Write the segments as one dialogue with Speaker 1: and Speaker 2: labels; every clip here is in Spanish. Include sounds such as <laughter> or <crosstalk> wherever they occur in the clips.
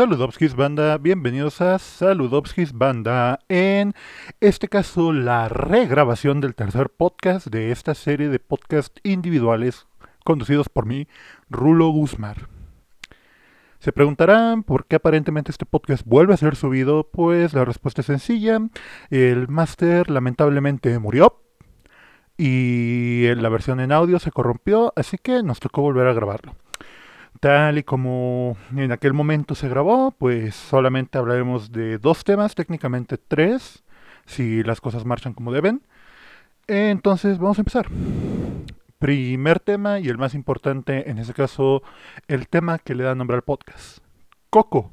Speaker 1: Saludovskis Banda, bienvenidos a Saludovskis Banda. En este caso, la regrabación del tercer podcast de esta serie de podcasts individuales conducidos por mí, Rulo Guzmar. Se preguntarán por qué aparentemente este podcast vuelve a ser subido, pues la respuesta es sencilla. El máster lamentablemente murió y la versión en audio se corrompió, así que nos tocó volver a grabarlo. Tal y como en aquel momento se grabó, pues solamente hablaremos de dos temas, técnicamente tres, si las cosas marchan como deben. Entonces vamos a empezar. Primer tema y el más importante, en este caso, el tema que le da nombre al podcast. Coco,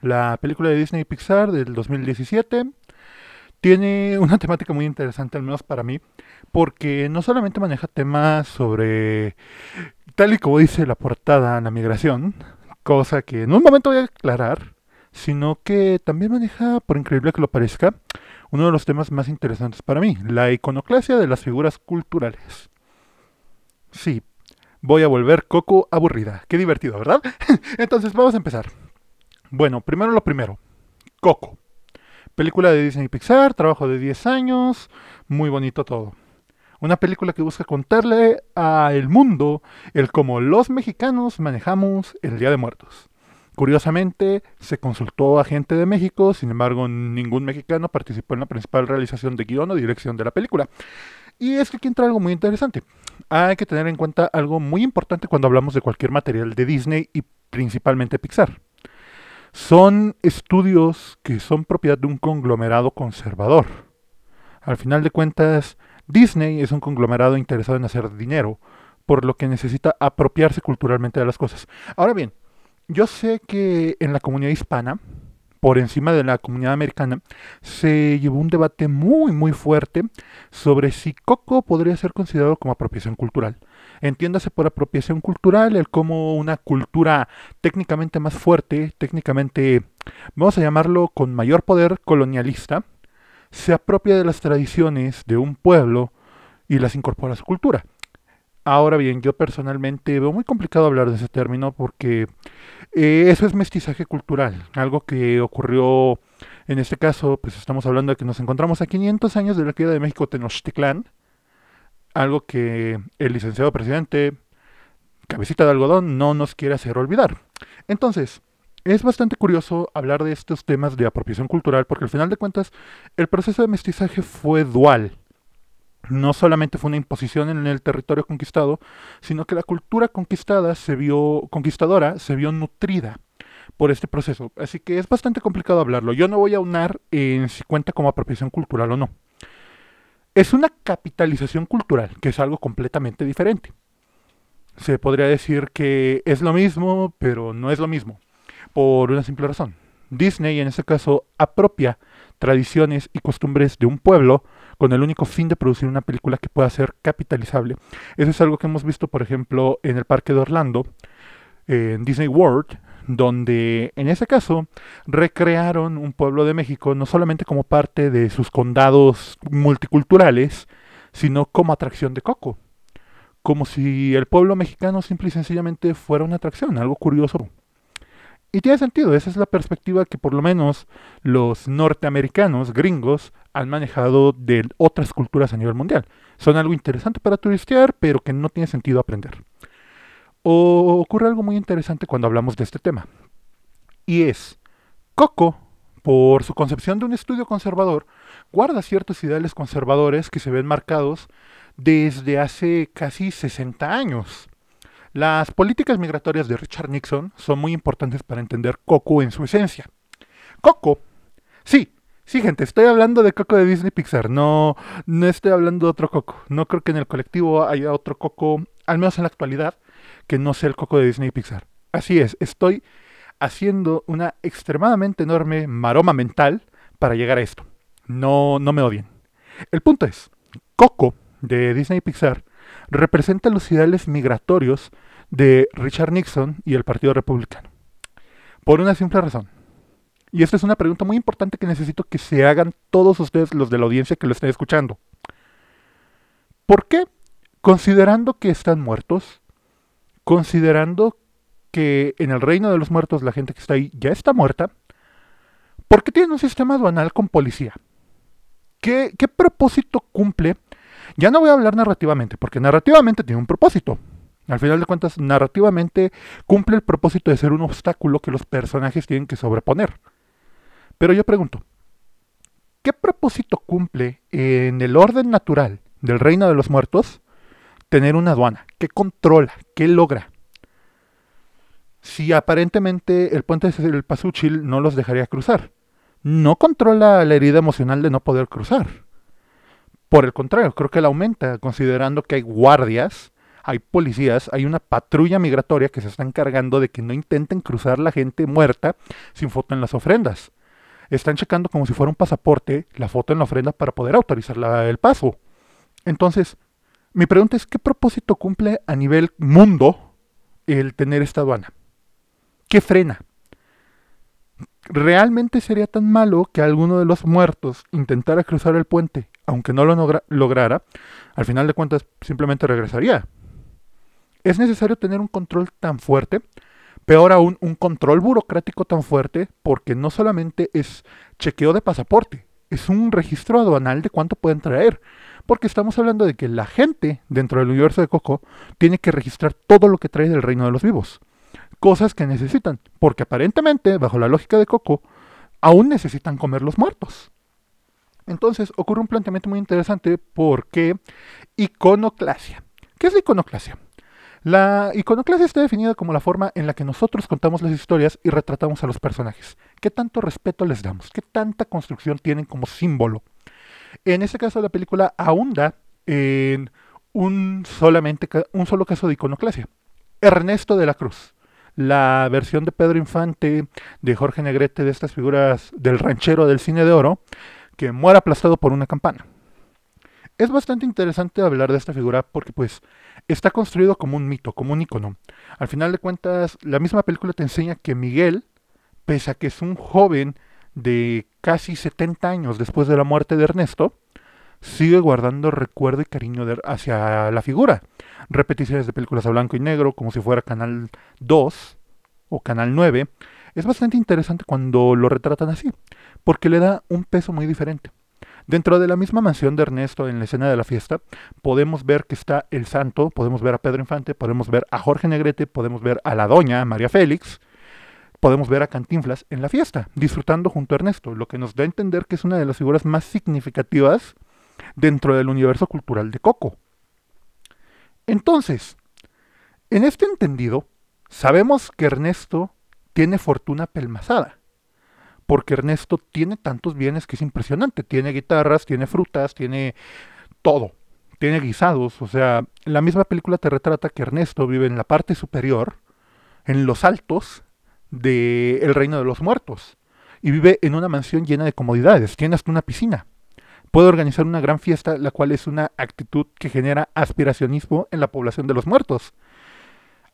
Speaker 1: la película de Disney Pixar del 2017. Tiene una temática muy interesante, al menos para mí, porque no solamente maneja temas sobre tal y como dice la portada, la migración, cosa que en un momento voy a aclarar, sino que también maneja, por increíble que lo parezca, uno de los temas más interesantes para mí, la iconoclasia de las figuras culturales. Sí, voy a volver Coco aburrida. Qué divertido, ¿verdad? <laughs> Entonces vamos a empezar. Bueno, primero lo primero. Coco. Película de Disney Pixar, trabajo de 10 años, muy bonito todo. Una película que busca contarle al mundo el cómo los mexicanos manejamos el Día de Muertos. Curiosamente, se consultó a gente de México, sin embargo, ningún mexicano participó en la principal realización de guion o dirección de la película. Y es que aquí entra algo muy interesante. Hay que tener en cuenta algo muy importante cuando hablamos de cualquier material de Disney y principalmente Pixar. Son estudios que son propiedad de un conglomerado conservador. Al final de cuentas, Disney es un conglomerado interesado en hacer dinero, por lo que necesita apropiarse culturalmente de las cosas. Ahora bien, yo sé que en la comunidad hispana, por encima de la comunidad americana, se llevó un debate muy muy fuerte sobre si Coco podría ser considerado como apropiación cultural. Entiéndase por apropiación cultural el como una cultura técnicamente más fuerte, técnicamente, vamos a llamarlo con mayor poder colonialista, se apropia de las tradiciones de un pueblo y las incorpora a su cultura. Ahora bien, yo personalmente veo muy complicado hablar de ese término porque eh, eso es mestizaje cultural, algo que ocurrió en este caso, pues estamos hablando de que nos encontramos a 500 años de la caída de México Tenochtitlán, algo que el licenciado presidente Cabecita de Algodón no nos quiere hacer olvidar. Entonces, es bastante curioso hablar de estos temas de apropiación cultural porque al final de cuentas el proceso de mestizaje fue dual. No solamente fue una imposición en el territorio conquistado, sino que la cultura conquistada se vio conquistadora se vio nutrida por este proceso. Así que es bastante complicado hablarlo. Yo no voy a unar en si cuenta como apropiación cultural o no. Es una capitalización cultural, que es algo completamente diferente. Se podría decir que es lo mismo, pero no es lo mismo por una simple razón. Disney, en este caso, apropia tradiciones y costumbres de un pueblo con el único fin de producir una película que pueda ser capitalizable. Eso es algo que hemos visto, por ejemplo, en el parque de Orlando, en Disney World, donde en ese caso recrearon un pueblo de México no solamente como parte de sus condados multiculturales, sino como atracción de Coco. Como si el pueblo mexicano simple y sencillamente fuera una atracción, algo curioso. Y tiene sentido, esa es la perspectiva que por lo menos los norteamericanos, gringos, han manejado de otras culturas a nivel mundial. Son algo interesante para turistear, pero que no tiene sentido aprender. Ocurre algo muy interesante cuando hablamos de este tema. Y es, Coco, por su concepción de un estudio conservador, guarda ciertos ideales conservadores que se ven marcados desde hace casi 60 años. Las políticas migratorias de Richard Nixon son muy importantes para entender Coco en su esencia. Coco, sí, sí gente, estoy hablando de Coco de Disney Pixar, no, no estoy hablando de otro Coco. No creo que en el colectivo haya otro Coco, al menos en la actualidad, que no sea el Coco de Disney Pixar. Así es, estoy haciendo una extremadamente enorme maroma mental para llegar a esto. No, no me odien. El punto es, Coco de Disney Pixar representa los ideales migratorios de Richard Nixon y el Partido Republicano. Por una simple razón. Y esta es una pregunta muy importante que necesito que se hagan todos ustedes, los de la audiencia que lo estén escuchando. ¿Por qué, considerando que están muertos, considerando que en el reino de los muertos la gente que está ahí ya está muerta, porque tienen un sistema aduanal con policía. ¿Qué, ¿Qué propósito cumple? Ya no voy a hablar narrativamente, porque narrativamente tiene un propósito. Al final de cuentas, narrativamente cumple el propósito de ser un obstáculo que los personajes tienen que sobreponer. Pero yo pregunto, ¿qué propósito cumple en el orden natural del reino de los muertos tener una aduana? ¿Qué controla? ¿Qué logra? Si aparentemente el puente del Pasuchil no los dejaría cruzar, no controla la herida emocional de no poder cruzar. Por el contrario, creo que la aumenta, considerando que hay guardias hay policías, hay una patrulla migratoria que se está encargando de que no intenten cruzar la gente muerta sin foto en las ofrendas. Están checando como si fuera un pasaporte la foto en la ofrenda para poder autorizar el paso. Entonces, mi pregunta es, ¿qué propósito cumple a nivel mundo el tener esta aduana? ¿Qué frena? ¿Realmente sería tan malo que alguno de los muertos intentara cruzar el puente, aunque no lo lograra? Al final de cuentas, simplemente regresaría es necesario tener un control tan fuerte, peor aún, un control burocrático tan fuerte, porque no solamente es chequeo de pasaporte, es un registro aduanal de cuánto pueden traer. Porque estamos hablando de que la gente dentro del universo de Coco tiene que registrar todo lo que trae del reino de los vivos. Cosas que necesitan, porque aparentemente, bajo la lógica de Coco, aún necesitan comer los muertos. Entonces ocurre un planteamiento muy interesante porque iconoclasia. ¿Qué es la iconoclasia? La iconoclasia está definida como la forma en la que nosotros contamos las historias y retratamos a los personajes. ¿Qué tanto respeto les damos? ¿Qué tanta construcción tienen como símbolo? En este caso la película ahonda en un, solamente, un solo caso de iconoclasia. Ernesto de la Cruz. La versión de Pedro Infante, de Jorge Negrete, de estas figuras del ranchero del cine de oro, que muere aplastado por una campana. Es bastante interesante hablar de esta figura porque pues está construido como un mito, como un icono. Al final de cuentas, la misma película te enseña que Miguel, pese a que es un joven de casi 70 años después de la muerte de Ernesto, sigue guardando recuerdo y cariño hacia la figura. Repeticiones de películas a blanco y negro, como si fuera Canal 2 o Canal 9. Es bastante interesante cuando lo retratan así, porque le da un peso muy diferente. Dentro de la misma mansión de Ernesto, en la escena de la fiesta, podemos ver que está el santo, podemos ver a Pedro Infante, podemos ver a Jorge Negrete, podemos ver a la doña María Félix, podemos ver a Cantinflas en la fiesta, disfrutando junto a Ernesto, lo que nos da a entender que es una de las figuras más significativas dentro del universo cultural de Coco. Entonces, en este entendido, sabemos que Ernesto tiene fortuna pelmazada porque Ernesto tiene tantos bienes que es impresionante. Tiene guitarras, tiene frutas, tiene todo. Tiene guisados. O sea, la misma película te retrata que Ernesto vive en la parte superior, en los altos del reino de los muertos. Y vive en una mansión llena de comodidades. Tiene hasta una piscina. Puede organizar una gran fiesta, la cual es una actitud que genera aspiracionismo en la población de los muertos.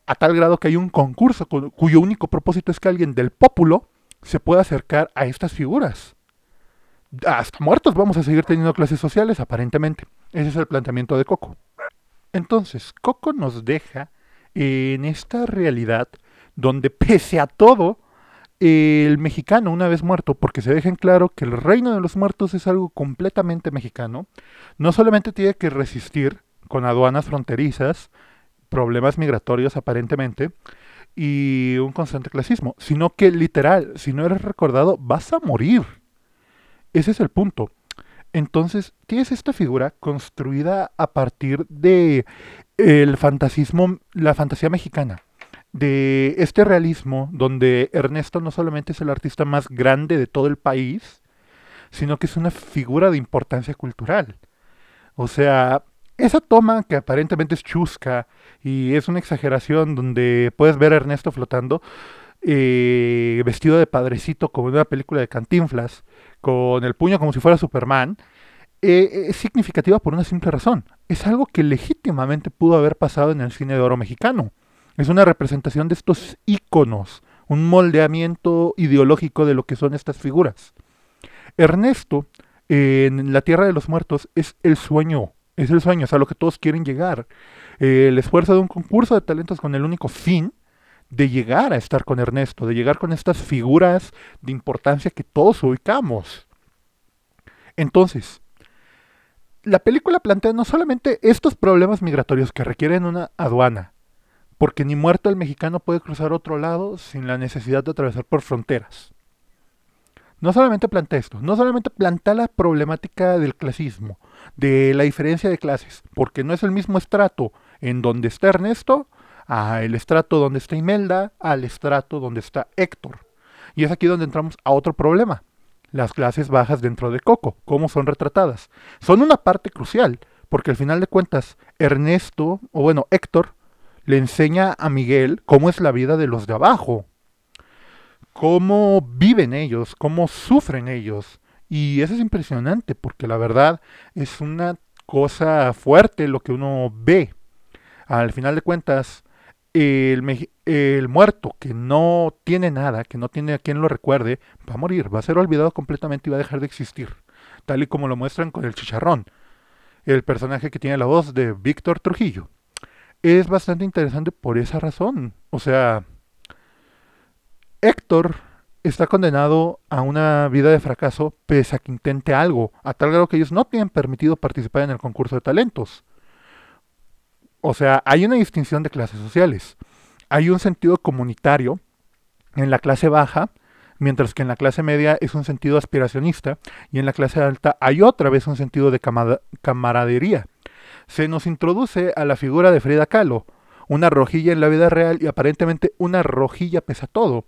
Speaker 1: A tal grado que hay un concurso cuyo único propósito es que alguien del pópulo se puede acercar a estas figuras. Hasta muertos vamos a seguir teniendo clases sociales, aparentemente. Ese es el planteamiento de Coco. Entonces, Coco nos deja en esta realidad donde pese a todo, el mexicano, una vez muerto, porque se dejen claro que el reino de los muertos es algo completamente mexicano, no solamente tiene que resistir con aduanas fronterizas, problemas migratorios aparentemente, y un constante clasismo, sino que literal, si no eres recordado, vas a morir. Ese es el punto. Entonces, tienes esta figura construida a partir de el fantasismo, la fantasía mexicana, de este realismo donde Ernesto no solamente es el artista más grande de todo el país, sino que es una figura de importancia cultural. O sea, esa toma que aparentemente es chusca y es una exageración donde puedes ver a Ernesto flotando eh, vestido de padrecito como en una película de Cantinflas, con el puño como si fuera Superman, eh, es significativa por una simple razón. Es algo que legítimamente pudo haber pasado en el cine de oro mexicano. Es una representación de estos íconos, un moldeamiento ideológico de lo que son estas figuras. Ernesto, en La Tierra de los Muertos, es el sueño es el sueño, es a lo que todos quieren llegar. el esfuerzo de un concurso de talentos con el único fin de llegar a estar con Ernesto, de llegar con estas figuras de importancia que todos ubicamos. Entonces, la película plantea no solamente estos problemas migratorios que requieren una aduana, porque ni muerto el mexicano puede cruzar otro lado sin la necesidad de atravesar por fronteras. No solamente plantea esto, no solamente plantea la problemática del clasismo, de la diferencia de clases, porque no es el mismo estrato en donde está Ernesto, al estrato donde está Imelda, al estrato donde está Héctor. Y es aquí donde entramos a otro problema, las clases bajas dentro de Coco, cómo son retratadas. Son una parte crucial, porque al final de cuentas, Ernesto, o bueno, Héctor, le enseña a Miguel cómo es la vida de los de abajo, cómo viven ellos, cómo sufren ellos. Y eso es impresionante, porque la verdad es una cosa fuerte lo que uno ve. Al final de cuentas, el, el, muerto que no tiene nada, que no tiene a quien lo recuerde, va a morir, va a ser olvidado completamente y va a dejar de existir, tal y como lo muestran con el chicharrón, el personaje que tiene la voz de Víctor Trujillo. Es bastante interesante por esa razón. O sea, Héctor está condenado a una vida de fracaso pese a que intente algo, a tal grado que ellos no tienen permitido participar en el concurso de talentos. O sea, hay una distinción de clases sociales. Hay un sentido comunitario en la clase baja, mientras que en la clase media es un sentido aspiracionista, y en la clase alta hay otra vez un sentido de camaradería. Se nos introduce a la figura de Frida Kahlo, una rojilla en la vida real y aparentemente una rojilla pesa todo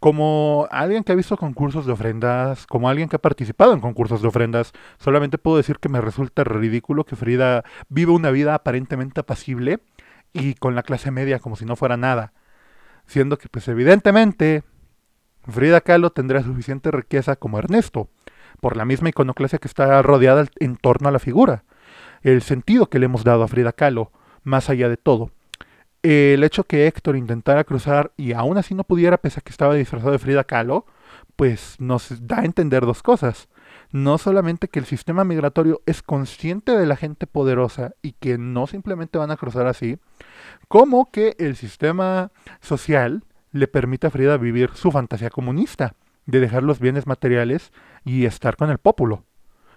Speaker 1: como alguien que ha visto concursos de ofrendas, como alguien que ha participado en concursos de ofrendas, solamente puedo decir que me resulta ridículo que Frida viva una vida aparentemente apacible y con la clase media como si no fuera nada. Siendo que, pues evidentemente, Frida Kahlo tendrá suficiente riqueza como Ernesto, por la misma iconoclasia que está rodeada en torno a la figura. El sentido que le hemos dado a Frida Kahlo, más allá de todo el hecho que Héctor intentara cruzar y aún así no pudiera, pese a que estaba disfrazado de Frida Kahlo, pues nos da a entender dos cosas. No solamente que el sistema migratorio es consciente de la gente poderosa y que no simplemente van a cruzar así, como que el sistema social le permite a Frida vivir su fantasía comunista, de dejar los bienes materiales y estar con el pópulo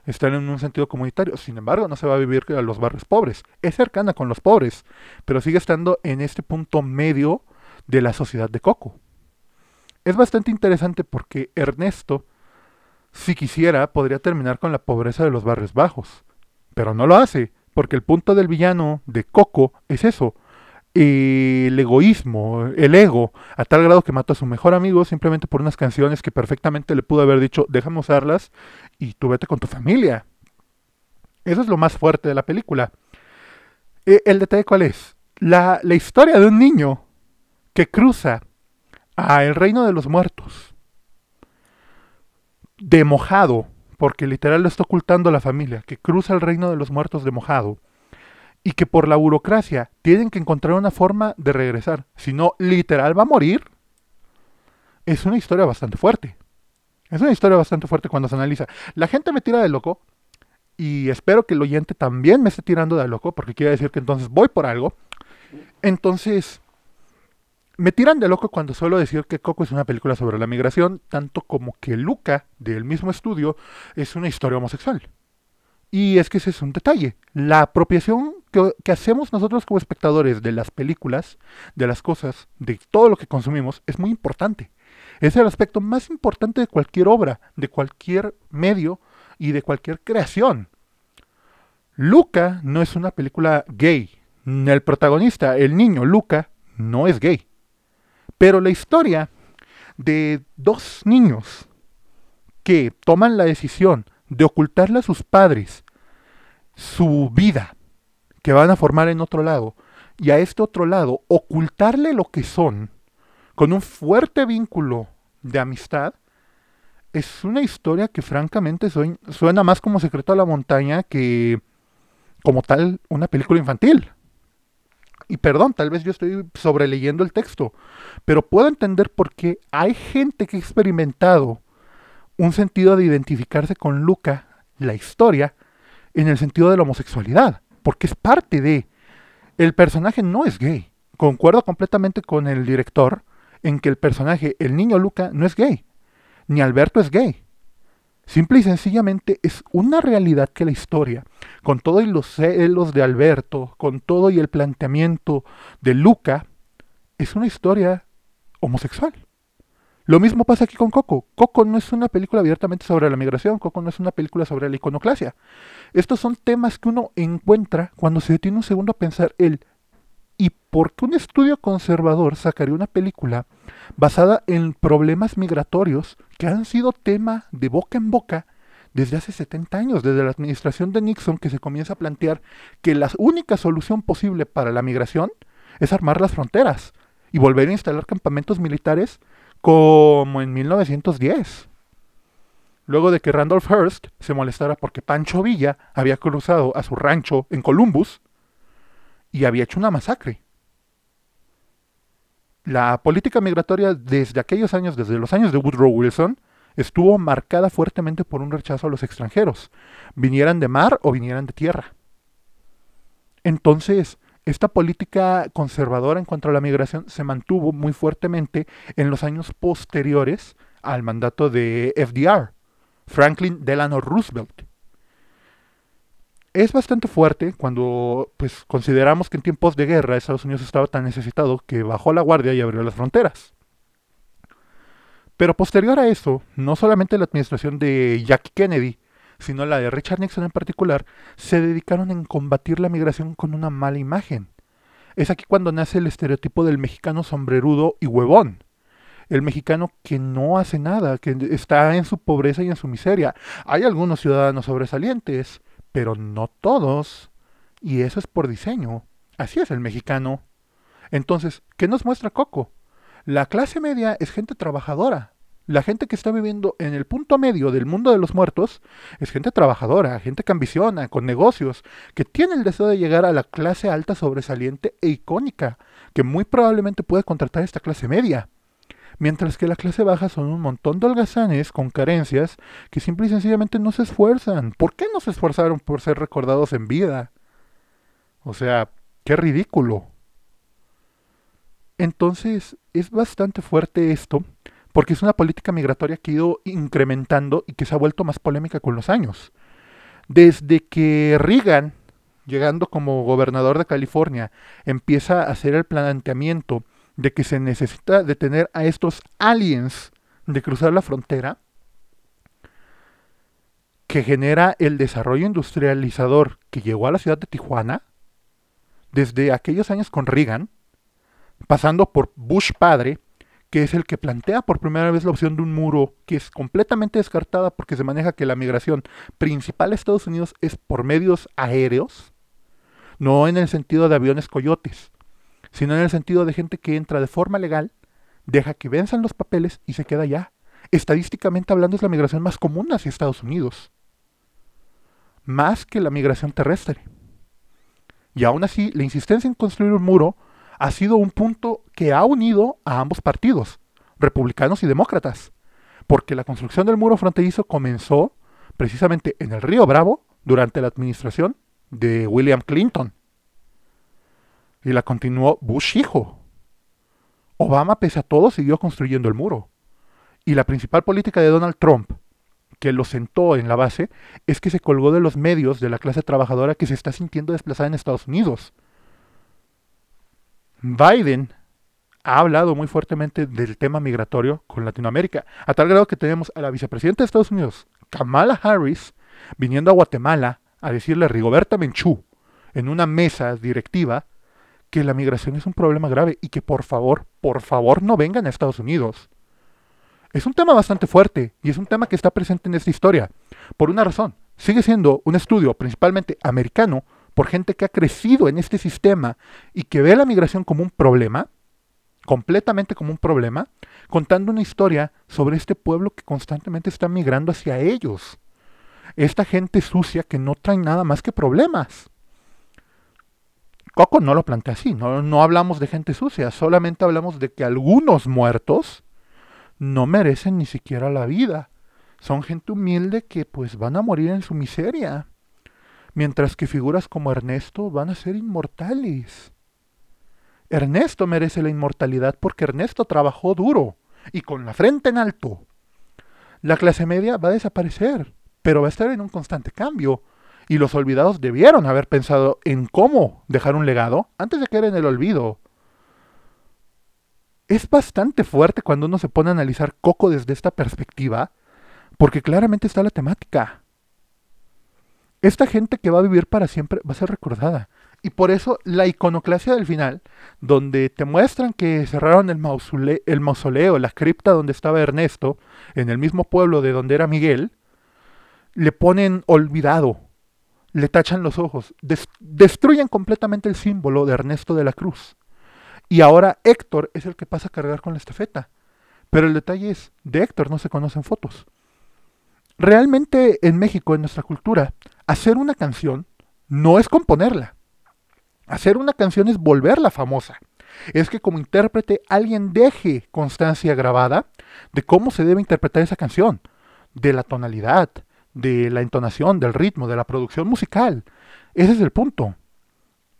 Speaker 1: están en un sentido comunitario. Sin embargo, no se va a vivir a los barrios pobres. Es cercana con los pobres, pero sigue estando en este punto medio de la sociedad de Coco. Es bastante interesante porque Ernesto, si quisiera, podría terminar con la pobreza de los barrios bajos, pero no lo hace, porque el punto del villano de Coco es eso, el egoísmo, el ego, a tal grado que mató a su mejor amigo simplemente por unas canciones que perfectamente le pudo haber dicho, déjame usarlas y tú vete con tu familia. Eso es lo más fuerte de la película. Eh, el detalle cuál es? La, la historia de un niño que cruza a el reino de los muertos, de mojado, porque literal lo está ocultando la familia, que cruza el reino de los muertos de mojado y que por la burocracia tienen que encontrar una forma de regresar. Si no, literal va a morir. Es una historia bastante fuerte. Es una historia bastante fuerte cuando se analiza. La gente me tira de loco y espero que el oyente también me esté tirando de loco porque quiere decir que entonces voy por algo. Entonces, me tiran de loco cuando suelo decir que Coco es una película sobre la migración, tanto como que Luca, del mismo estudio, es una historia homosexual. Y es que ese es un detalle. La apropiación que, hacemos nosotros como espectadores de las películas, de las cosas, de todo lo que consumimos, es muy importante. Es el aspecto más importante de cualquier obra, de cualquier medio y de cualquier creación. Luca no es una película gay. El protagonista, el niño Luca, no es gay. Pero la historia de dos niños que toman la decisión de ocultarle a sus padres su vida que van a formar en otro lado y a este otro lado ocultarle lo que son con un fuerte vínculo de amistad, es una historia que francamente suena más como Secreto a la Montaña que como tal una película infantil. Y perdón, tal vez yo estoy sobreleyendo el texto, pero puedo entender por qué hay gente que ha experimentado un sentido de identificarse con Luca, la historia, en el sentido de la homosexualidad, porque es parte de... El personaje no es gay, concuerdo completamente con el director en que el personaje, el niño Luca, no es gay, ni Alberto es gay. Simple y sencillamente es una realidad que la historia, con todo y los celos de Alberto, con todo y el planteamiento de Luca, es una historia homosexual. Lo mismo pasa aquí con Coco. Coco no es una película abiertamente sobre la migración, Coco no es una película sobre la iconoclasia. Estos son temas que uno encuentra cuando se detiene un segundo a pensar el ¿y por qué un estudio conservador sacaría una película basada en problemas migratorios que han sido tema de boca en boca desde hace 70 años, desde la administración de Nixon, que se comienza a plantear que la única solución posible para la migración es armar las fronteras y volver a instalar campamentos militares como en 1910. Luego de que Randolph Hearst se molestara porque Pancho Villa había cruzado a su rancho en Columbus y había hecho una masacre. La política migratoria desde aquellos años, desde los años de Woodrow Wilson, estuvo marcada fuertemente por un rechazo a los extranjeros, vinieran de mar o vinieran de tierra. Entonces, esta política conservadora en cuanto a la migración se mantuvo muy fuertemente en los años posteriores al mandato de FDR, Franklin Delano Roosevelt. Es bastante fuerte cuando pues, consideramos que en tiempos de guerra Estados Unidos estaba tan necesitado que bajó la guardia y abrió las fronteras. Pero posterior a eso, no solamente la administración de Jackie Kennedy, sino la de Richard Nixon en particular, se dedicaron en combatir la migración con una mala imagen. Es aquí cuando nace el estereotipo del mexicano sombrerudo y huevón. El mexicano que no hace nada, que está en su pobreza y en su miseria. Hay algunos ciudadanos sobresalientes, pero no todos. Y eso es por diseño. Así es el mexicano. Entonces, ¿qué nos muestra Coco? La clase media es gente trabajadora, la gente que está viviendo en el punto medio del mundo de los muertos es gente trabajadora, gente que ambiciona, con negocios, que tiene el deseo de llegar a la clase alta sobresaliente e icónica, que muy probablemente puede contratar esta clase media. Mientras que la clase baja son un montón de holgazanes con carencias que simple y sencillamente no se esfuerzan. ¿Por qué no se esforzaron por ser recordados en vida? O sea, qué ridículo. Entonces, es bastante fuerte esto, porque es una política migratoria que ha ido incrementando y que se ha vuelto más polémica con los años. Desde que Reagan, llegando como gobernador de California, empieza a hacer el planteamiento de que se necesita detener a estos aliens de cruzar la frontera, que genera el desarrollo industrializador que llegó a la ciudad de Tijuana, desde aquellos años con Reagan, pasando por Bush padre, que es el que plantea por primera vez la opción de un muro que es completamente descartada porque se maneja que la migración principal a Estados Unidos es por medios aéreos, no en el sentido de aviones coyotes, sino en el sentido de gente que entra de forma legal, deja que venzan los papeles y se queda allá. Estadísticamente hablando es la migración más común hacia Estados Unidos, más que la migración terrestre. Y aún así, la insistencia en construir un muro ha sido un punto que ha unido a ambos partidos, republicanos y demócratas, porque la construcción del muro fronterizo comenzó precisamente en el río Bravo durante la administración de William Clinton. Y la continuó Bush hijo. Obama, pese a todo, siguió construyendo el muro. Y la principal política de Donald Trump, que lo sentó en la base, es que se colgó de los medios de la clase trabajadora que se está sintiendo desplazada en Estados Unidos. Biden ha hablado muy fuertemente del tema migratorio con Latinoamérica, a tal grado que tenemos a la vicepresidenta de Estados Unidos, Kamala Harris, viniendo a Guatemala a decirle a Rigoberta Menchú en una mesa directiva que la migración es un problema grave y que por favor, por favor no vengan a Estados Unidos. Es un tema bastante fuerte y es un tema que está presente en esta historia. Por una razón, sigue siendo un estudio principalmente americano por gente que ha crecido en este sistema y que ve la migración como un problema, completamente como un problema, contando una historia sobre este pueblo que constantemente está migrando hacia ellos. Esta gente sucia que no trae nada más que problemas. Coco no lo plantea así, no, no hablamos de gente sucia, solamente hablamos de que algunos muertos no merecen ni siquiera la vida. Son gente humilde que pues van a morir en su miseria mientras que figuras como Ernesto van a ser inmortales. Ernesto merece la inmortalidad porque Ernesto trabajó duro y con la frente en alto. La clase media va a desaparecer, pero va a estar en un constante cambio. Y los olvidados debieron haber pensado en cómo dejar un legado antes de caer en el olvido. Es bastante fuerte cuando uno se pone a analizar Coco desde esta perspectiva, porque claramente está la temática. Esta gente que va a vivir para siempre va a ser recordada. Y por eso la iconoclasia del final, donde te muestran que cerraron el, el mausoleo, la cripta donde estaba Ernesto, en el mismo pueblo de donde era Miguel, le ponen olvidado, le tachan los ojos, destruyen completamente el símbolo de Ernesto de la Cruz. Y ahora Héctor es el que pasa a cargar con la estafeta. Pero el detalle es, de Héctor no se conocen fotos. Realmente en México, en nuestra cultura, hacer una canción no es componerla. Hacer una canción es volverla famosa. Es que como intérprete alguien deje constancia grabada de cómo se debe interpretar esa canción, de la tonalidad, de la entonación, del ritmo, de la producción musical. Ese es el punto.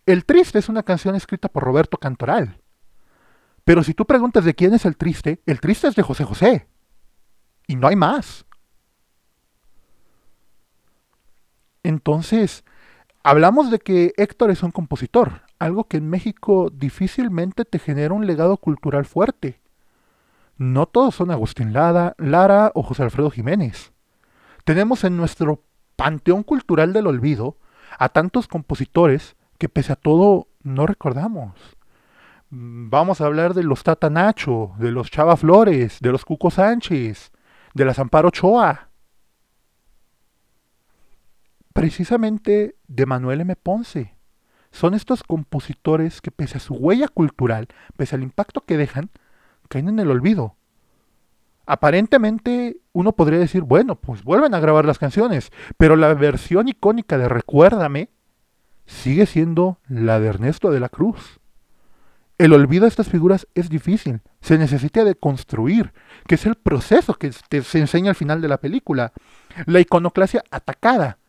Speaker 1: El Triste es una canción escrita por Roberto Cantoral. Pero si tú preguntas de quién es el Triste, el Triste es de José José. Y no hay más. Entonces, hablamos de que Héctor es un compositor, algo que en México difícilmente te genera un legado cultural fuerte. No todos son Agustín Lara, Lara o José Alfredo Jiménez. Tenemos en nuestro panteón cultural del olvido a tantos compositores que pese a todo no recordamos. Vamos a hablar de los Tata Nacho, de los Chava Flores, de los Cuco Sánchez, de la Zamparo Ochoa precisamente de Manuel M. Ponce. Son estos compositores que pese a su huella cultural, pese al impacto que dejan, caen en el olvido. Aparentemente uno podría decir, bueno, pues vuelven a grabar las canciones, pero la versión icónica de Recuérdame sigue siendo la de Ernesto de la Cruz. El olvido de estas figuras es difícil, se necesita de construir, que es el proceso que se enseña al final de la película. La iconoclasia atacada,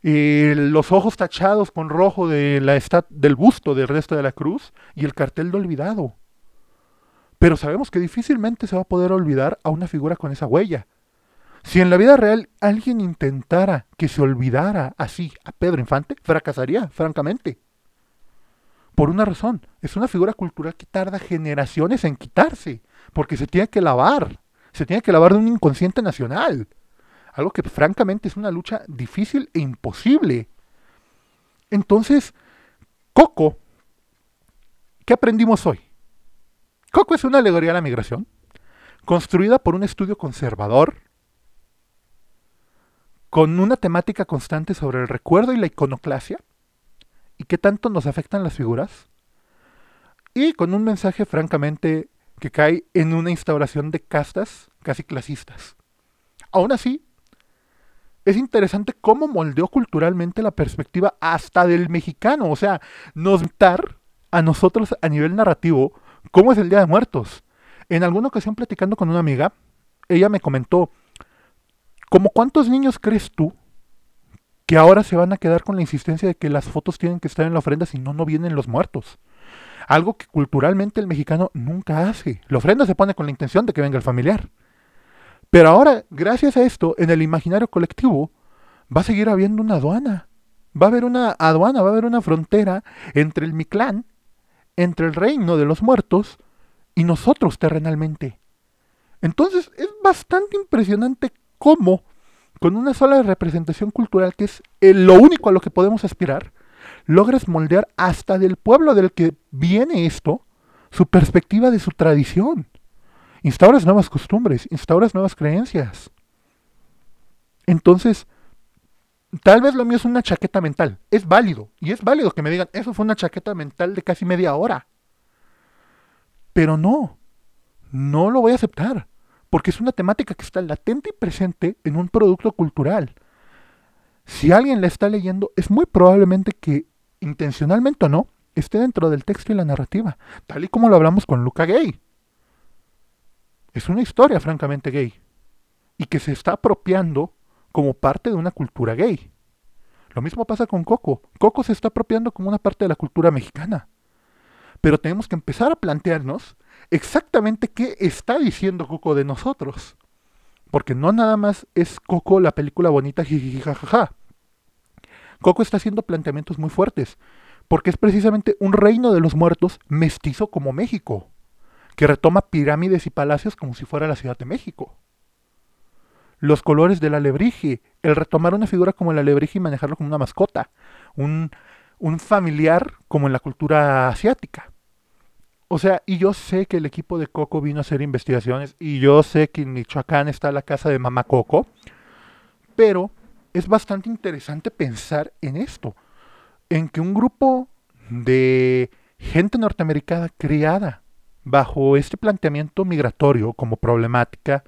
Speaker 1: los ojos tachados con rojo de la del busto del resto de la cruz y el cartel de olvidado. Pero sabemos que difícilmente se va a poder olvidar a una figura con esa huella. Si en la vida real alguien intentara que se olvidara así a Pedro Infante, fracasaría, francamente. Por una razón, es una figura cultural que tarda generaciones en quitarse, porque se tiene que lavar, se tiene que lavar de un inconsciente nacional. Algo que francamente es una lucha difícil e imposible. Entonces, Coco, ¿qué aprendimos hoy? Coco es una alegoría a la migración, construida por un estudio conservador, con una temática constante sobre el recuerdo y la iconoclasia, y qué tanto nos afectan las figuras, y con un mensaje francamente que cae en una instauración de castas casi clasistas. Aún así, es interesante cómo moldeó culturalmente la perspectiva hasta del mexicano. O sea, nos dar a nosotros a nivel narrativo cómo es el Día de Muertos. En alguna ocasión platicando con una amiga, ella me comentó, ¿cómo cuántos niños crees tú que ahora se van a quedar con la insistencia de que las fotos tienen que estar en la ofrenda si no, no vienen los muertos? Algo que culturalmente el mexicano nunca hace. La ofrenda se pone con la intención de que venga el familiar. Pero ahora, gracias a esto, en el imaginario colectivo, va a seguir habiendo una aduana. Va a haber una aduana, va a haber una frontera entre el Mictlán, entre el reino de los muertos y nosotros terrenalmente. Entonces es bastante impresionante cómo, con una sola representación cultural que es lo único a lo que podemos aspirar, logras moldear hasta del pueblo del que viene esto su perspectiva de su tradición instauras nuevas costumbres, instauras nuevas creencias. Entonces, tal vez lo mío es una chaqueta mental. Es válido. Y es válido que me digan, eso fue una chaqueta mental de casi media hora. Pero no, no lo voy a aceptar. Porque es una temática que está latente y presente en un producto cultural. Si alguien la está leyendo, es muy probablemente que, intencionalmente o no, esté dentro del texto y la narrativa. Tal y como lo hablamos con Luca Gay es una historia francamente gay y que se está apropiando como parte de una cultura gay. Lo mismo pasa con Coco. Coco se está apropiando como una parte de la cultura mexicana. pero tenemos que empezar a plantearnos exactamente qué está diciendo Coco de nosotros. Porque no nada más es Coco la película bonita, jajaja. Coco está haciendo planteamientos muy fuertes, porque es precisamente un reino de los muertos mestizo como México, que retoma pirámides y palacios como si fuera la Ciudad de México. Los colores del alebrije, el retomar una figura como el alebrije y manejarlo como una mascota, un, un familiar como en la cultura asiática. O sea, y yo sé que el equipo de Coco vino a hacer investigaciones y yo sé que en Michoacán está la casa de Mamá Coco, pero es bastante interesante pensar en esto, en que un grupo de gente norteamericana criada bajo este planteamiento migratorio como problemática,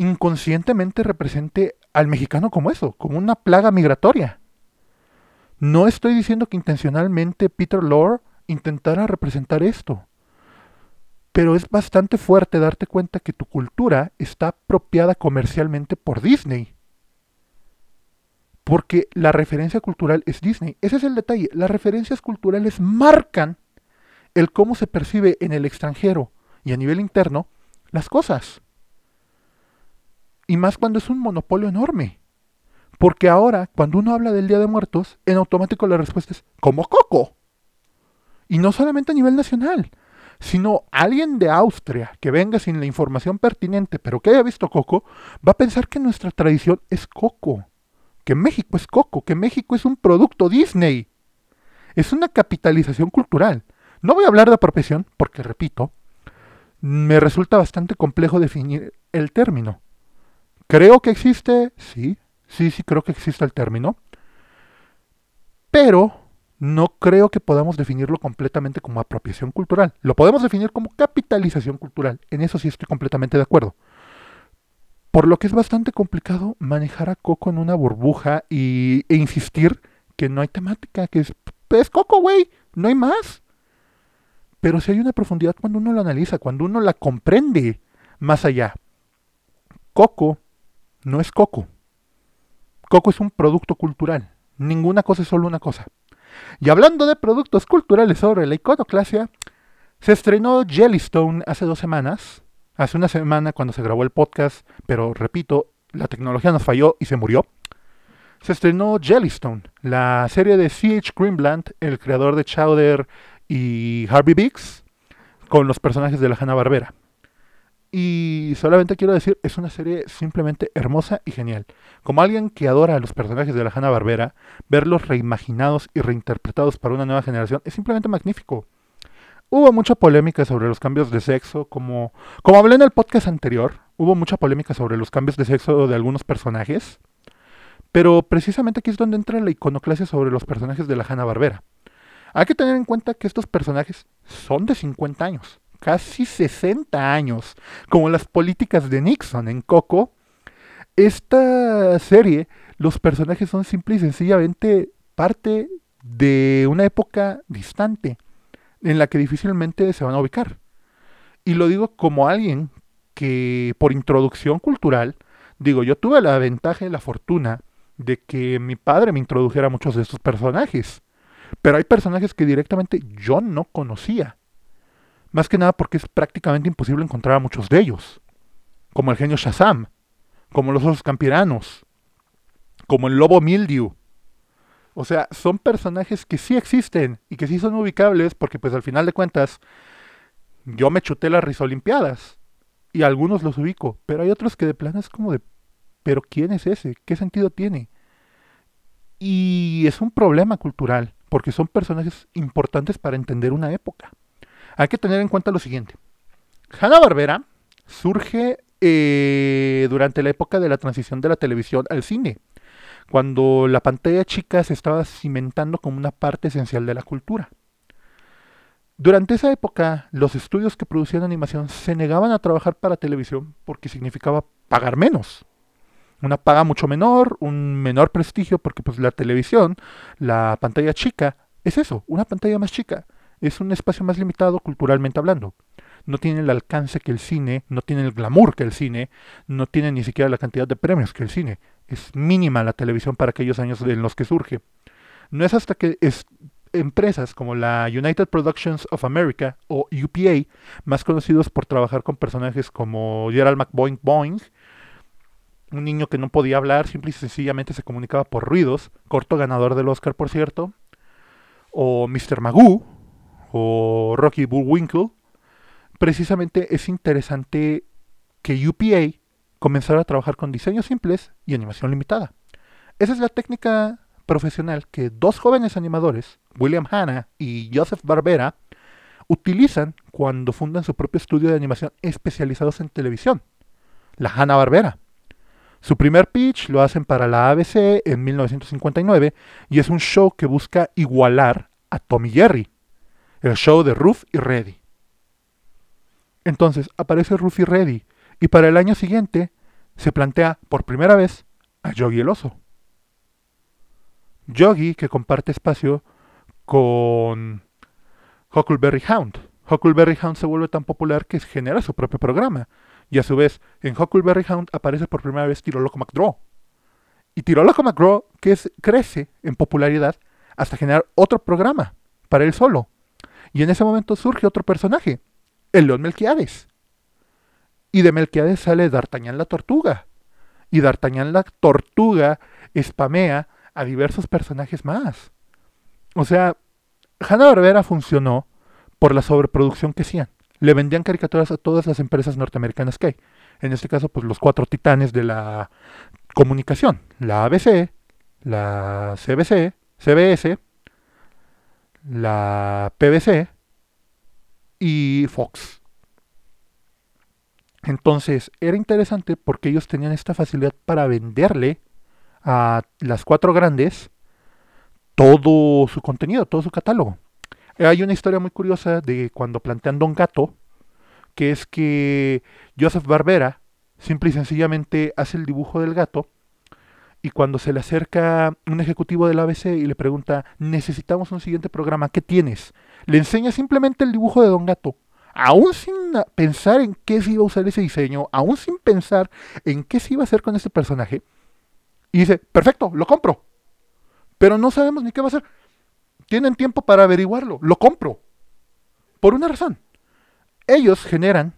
Speaker 1: inconscientemente represente al mexicano como eso, como una plaga migratoria. No estoy diciendo que intencionalmente Peter Lorre intentara representar esto pero es bastante fuerte darte cuenta que tu cultura está apropiada comercialmente por Disney. Porque la referencia cultural es Disney. Ese es el detalle. Las referencias culturales marcan el cómo se percibe en el extranjero y a nivel interno las cosas. Y más cuando es un monopolio enorme. Porque ahora, cuando uno habla del Día de Muertos, en automático la respuesta es como Coco. Y no solamente a nivel nacional, sino alguien de Austria que venga sin la información pertinente, pero que haya visto Coco, va a pensar que nuestra tradición es Coco, que México es Coco, que México es un producto Disney. Es una capitalización cultural. No voy a hablar de apropiación, porque repito, me resulta bastante complejo definir el término. Creo que existe, sí, sí, sí creo que existe el término, pero no creo que podamos definirlo completamente como apropiación cultural. Lo podemos definir como capitalización cultural. En eso sí estoy completamente de acuerdo. Por lo que es bastante complicado manejar a Coco en una burbuja y, e insistir que no hay temática, que es, es Coco, güey, no hay más. Pero si hay una profundidad cuando uno lo analiza, cuando uno la comprende más allá. Coco no es Coco. Coco es un producto cultural. Ninguna cosa es solo una cosa. Y hablando de productos culturales sobre la iconoclasia, se estrenó Jellystone hace dos semanas. Hace una semana cuando se grabó el podcast, pero repito, la tecnología nos falló y se murió. Se estrenó Jellystone, la serie de C.H. Greenblatt, el creador de Chowder y Harvey Biggs, con los personajes de la Hanna-Barbera. Y solamente quiero decir, es una serie simplemente hermosa y genial. Como alguien que adora a los personajes de la Hanna-Barbera, verlos reimaginados y reinterpretados para una nueva generación es simplemente magnífico. Hubo mucha polémica sobre los cambios de sexo, como, como hablé en el podcast anterior, hubo mucha polémica sobre los cambios de sexo de algunos personajes, pero precisamente aquí es donde entra la iconoclasia sobre los personajes de la Hanna-Barbera. Hay que tener en cuenta que estos personajes son de 50 años casi 60 años, como las políticas de Nixon en Coco, esta serie, los personajes son simple y sencillamente parte de una época distante en la que difícilmente se van a ubicar. Y lo digo como alguien que por introducción cultural, digo, yo tuve la ventaja y la fortuna de que mi padre me introdujera a muchos de estos personajes. Pero hay personajes que directamente yo no conocía. Más que nada porque es prácticamente imposible encontrar a muchos de ellos. Como el genio Shazam, como los osos campiranos, como el lobo Mildew. O sea, son personajes que sí existen y que sí son ubicables porque pues al final de cuentas yo me chuté las risolimpiadas y algunos los ubico, pero hay otros que de plano es como de, pero ¿quién es ese? ¿Qué sentido tiene? Y es un problema cultural porque son personajes importantes para entender una época. Hay que tener en cuenta lo siguiente. Hanna-Barbera surge eh, durante la época de la transición de la televisión al cine, cuando la pantalla chica se estaba cimentando como una parte esencial de la cultura. Durante esa época, los estudios que producían animación se negaban a trabajar para televisión porque significaba pagar menos. Una paga mucho menor, un menor prestigio, porque pues la televisión, la pantalla chica, es eso, una pantalla más chica es un espacio más limitado culturalmente hablando. No tiene el alcance que el cine, no tiene el glamour que el cine, no tiene ni siquiera la cantidad de premios que el cine. Es mínima la televisión para aquellos años en los que surge. No es hasta que es, empresas como la United Productions of America o UPA, más conocidos por trabajar con personajes como Gerald McBoing Boing, un niño que no podía hablar, simple y sencillamente se comunicaba por ruidos, corto ganador del Oscar por cierto, o Mr. Magoo, o Rocky Bullwinkle, precisamente es interesante que UPA comenzara a trabajar con diseños simples y animación limitada. Esa es la técnica profesional que dos jóvenes animadores, William Hanna y Joseph Barbera, utilizan cuando fundan su propio estudio de animación especializados en televisión, la Hanna Barbera. Su primer pitch lo hacen para la ABC en 1959 y es un show que busca igualar a Tommy Jerry, el show de Ruff y Reddy. Entonces aparece Ruff y Reddy y para el año siguiente se plantea por primera vez a Yogi el oso. Yogi que comparte espacio con Huckleberry Hound. Huckleberry Hound se vuelve tan popular que genera su propio programa. Y a su vez, en Huckleberry Hound aparece por primera vez Tiro Loco McGraw. Y Tiro Loco McGraw que crece en popularidad hasta generar otro programa para él solo. Y en ese momento surge otro personaje, el León Melquiades. Y de Melquiades sale D'Artagnan la tortuga. Y D'Artagnan la tortuga spamea a diversos personajes más. O sea, Hanna-Barbera funcionó por la sobreproducción que hacían. Le vendían caricaturas a todas las empresas norteamericanas que hay. En este caso, pues los cuatro titanes de la comunicación. La ABC, la CBC, CBS, la PBC y Fox. Entonces era interesante porque ellos tenían esta facilidad para venderle a las cuatro grandes todo su contenido, todo su catálogo. Hay una historia muy curiosa de cuando plantean Don Gato, que es que Joseph Barbera simple y sencillamente hace el dibujo del gato y cuando se le acerca un ejecutivo del ABC y le pregunta, necesitamos un siguiente programa, ¿qué tienes? Le enseña simplemente el dibujo de Don Gato aún sin pensar en qué se iba a usar ese diseño, aún sin pensar en qué se iba a hacer con ese personaje, y dice, perfecto, lo compro. Pero no sabemos ni qué va a hacer. Tienen tiempo para averiguarlo, lo compro. Por una razón. Ellos generan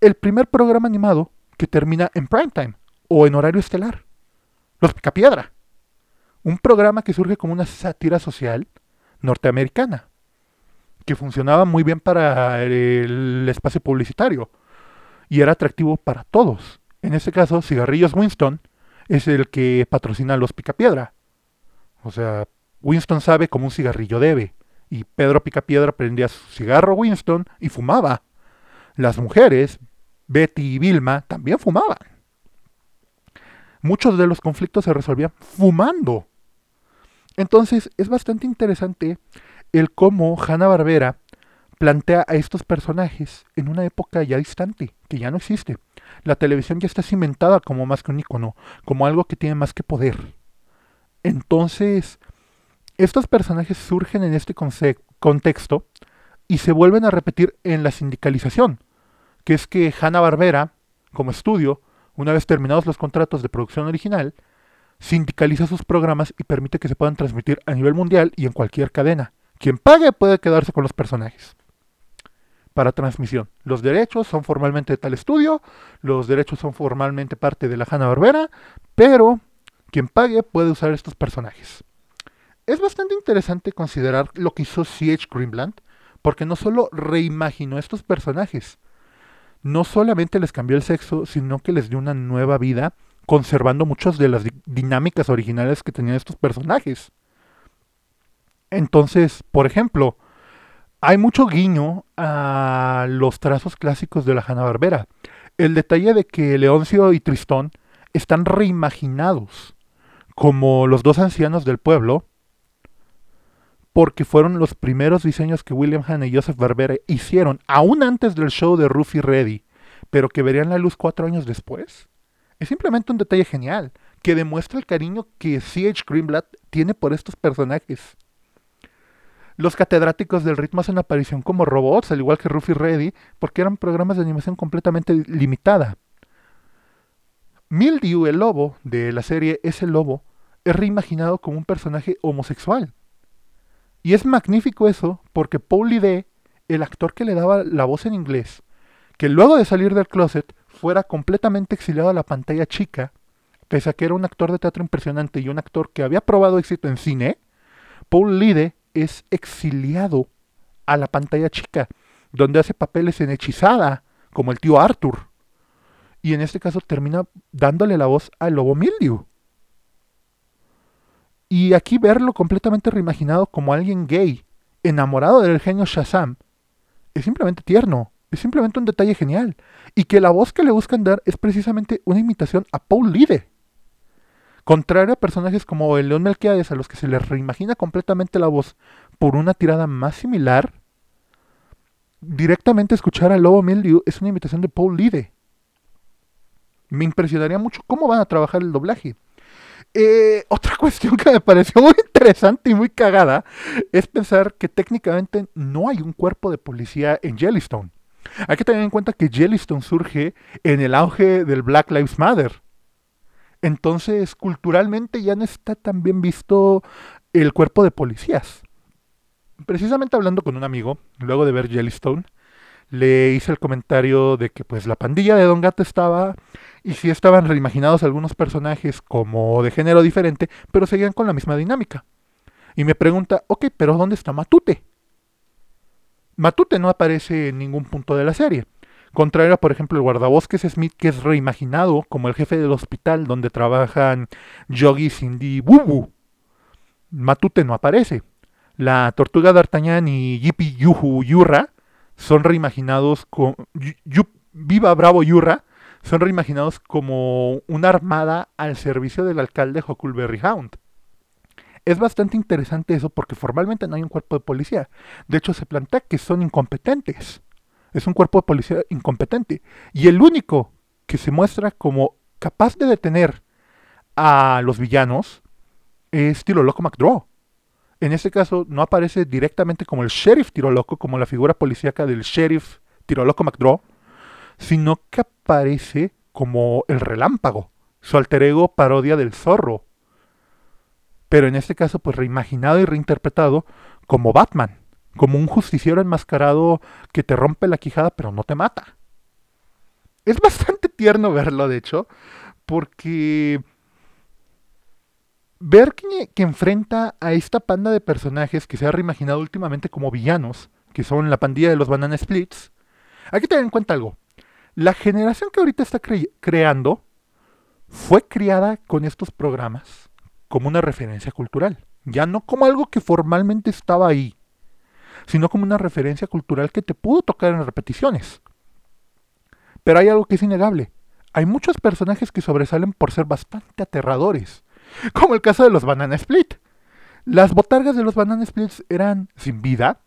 Speaker 1: el primer programa animado que termina en primetime o en horario estelar. Los Picapiedra. Un programa que surge como una sátira social norteamericana que funcionaba muy bien para el espacio publicitario y era atractivo para todos. En este caso, Cigarrillos Winston es el que patrocina a los Picapiedra. O sea, Winston sabe cómo un cigarrillo debe. Y Pedro Picapiedra prendía su cigarro Winston y fumaba. Las mujeres, Betty y Vilma, también fumaban. Muchos de los conflictos se resolvían fumando. Entonces es bastante interesante el cómo Hanna-Barbera plantea a estos personajes en una época ya distante, que ya no existe. La televisión ya está cimentada como más que un icono, como algo que tiene más que poder. Entonces, estos personajes surgen en este contexto y se vuelven a repetir en la sindicalización, que es que Hanna-Barbera, como estudio, una vez terminados los contratos de producción original, sindicaliza sus programas y permite que se puedan transmitir a nivel mundial y en cualquier cadena. Quien pague puede quedarse con los personajes para transmisión. Los derechos son formalmente de tal estudio, los derechos son formalmente parte de la Hanna-Barbera, pero quien pague puede usar estos personajes. Es bastante interesante considerar lo que hizo C.H. Greenblatt, porque no solo reimaginó estos personajes, no solamente les cambió el sexo, sino que les dio una nueva vida, conservando muchas de las dinámicas originales que tenían estos personajes. Entonces, por ejemplo, hay mucho guiño a los trazos clásicos de la Hanna-Barbera. El detalle de que Leoncio y Tristón están reimaginados como los dos ancianos del pueblo, porque fueron los primeros diseños que William Hanna y Joseph Barbera hicieron, aún antes del show de Ruffy Reddy, pero que verían la luz cuatro años después. Es simplemente un detalle genial, que demuestra el cariño que C.H. Greenblatt tiene por estos personajes. Los catedráticos del ritmo hacen aparición como robots, al igual que Ruffy Reddy, porque eran programas de animación completamente limitada. Mildew, el lobo de la serie Ese Lobo, es reimaginado como un personaje homosexual. Y es magnífico eso, porque Paul Lidé, el actor que le daba la voz en inglés, que luego de salir del closet fuera completamente exiliado a la pantalla chica, pese a que era un actor de teatro impresionante y un actor que había probado éxito en cine, Paul Lide es exiliado a la pantalla chica, donde hace papeles en hechizada, como el tío Arthur. Y en este caso termina dándole la voz al lobo Mildew. Y aquí verlo completamente reimaginado como alguien gay, enamorado del genio Shazam, es simplemente tierno, es simplemente un detalle genial. Y que la voz que le buscan dar es precisamente una imitación a Paul Lide. Contrario a personajes como el León Melquiades, a los que se les reimagina completamente la voz por una tirada más similar, directamente escuchar a Lobo Mildew es una imitación de Paul Lide. Me impresionaría mucho cómo van a trabajar el doblaje. Eh, otra <laughs> cuestión que me pareció muy interesante y muy cagada es pensar que técnicamente no hay un cuerpo de policía en Jellystone. Hay que tener en cuenta que Jellystone surge en el auge del Black Lives Matter. Entonces, culturalmente ya no está tan bien visto el cuerpo de policías. Precisamente hablando con un amigo, luego de ver Jellystone, le hice el comentario de que pues la pandilla de Don Gato estaba y sí estaban reimaginados algunos personajes como de género diferente, pero seguían con la misma dinámica. Y me pregunta, ok, pero ¿dónde está Matute? Matute no aparece en ningún punto de la serie. Contrario a, por ejemplo, el guardabosques Smith, que es reimaginado como el jefe del hospital donde trabajan Yogi, Cindy y Bubu. Matute no aparece. La tortuga d'Artagnan y Yippie Yuhu Yurra son reimaginados con. Viva Bravo Yurra son reimaginados como una armada al servicio del alcalde Huckleberry Hound. Es bastante interesante eso porque formalmente no hay un cuerpo de policía. De hecho, se plantea que son incompetentes. Es un cuerpo de policía incompetente. Y el único que se muestra como capaz de detener a los villanos es Tiro Loco McDraw. En este caso no aparece directamente como el sheriff Tiro Loco, como la figura policíaca del sheriff Tiro Loco McDraw, sino que aparece como el relámpago, su alter ego parodia del zorro. Pero en este caso, pues reimaginado y reinterpretado como Batman como un justiciero enmascarado que te rompe la quijada pero no te mata. Es bastante tierno verlo, de hecho, porque ver que, que, enfrenta a esta panda de personajes que se ha reimaginado últimamente como villanos, que son la pandilla de los Banana Splits, hay que tener en cuenta algo. La generación que ahorita está creando fue criada con estos programas como una referencia cultural, ya no como algo que formalmente estaba ahí sino como una referencia cultural que te pudo tocar en repeticiones. Pero hay algo que es innegable. Hay muchos personajes que sobresalen por ser bastante aterradores, como el caso de los Banana Split. Las botargas de los Banana Splits eran sin vida,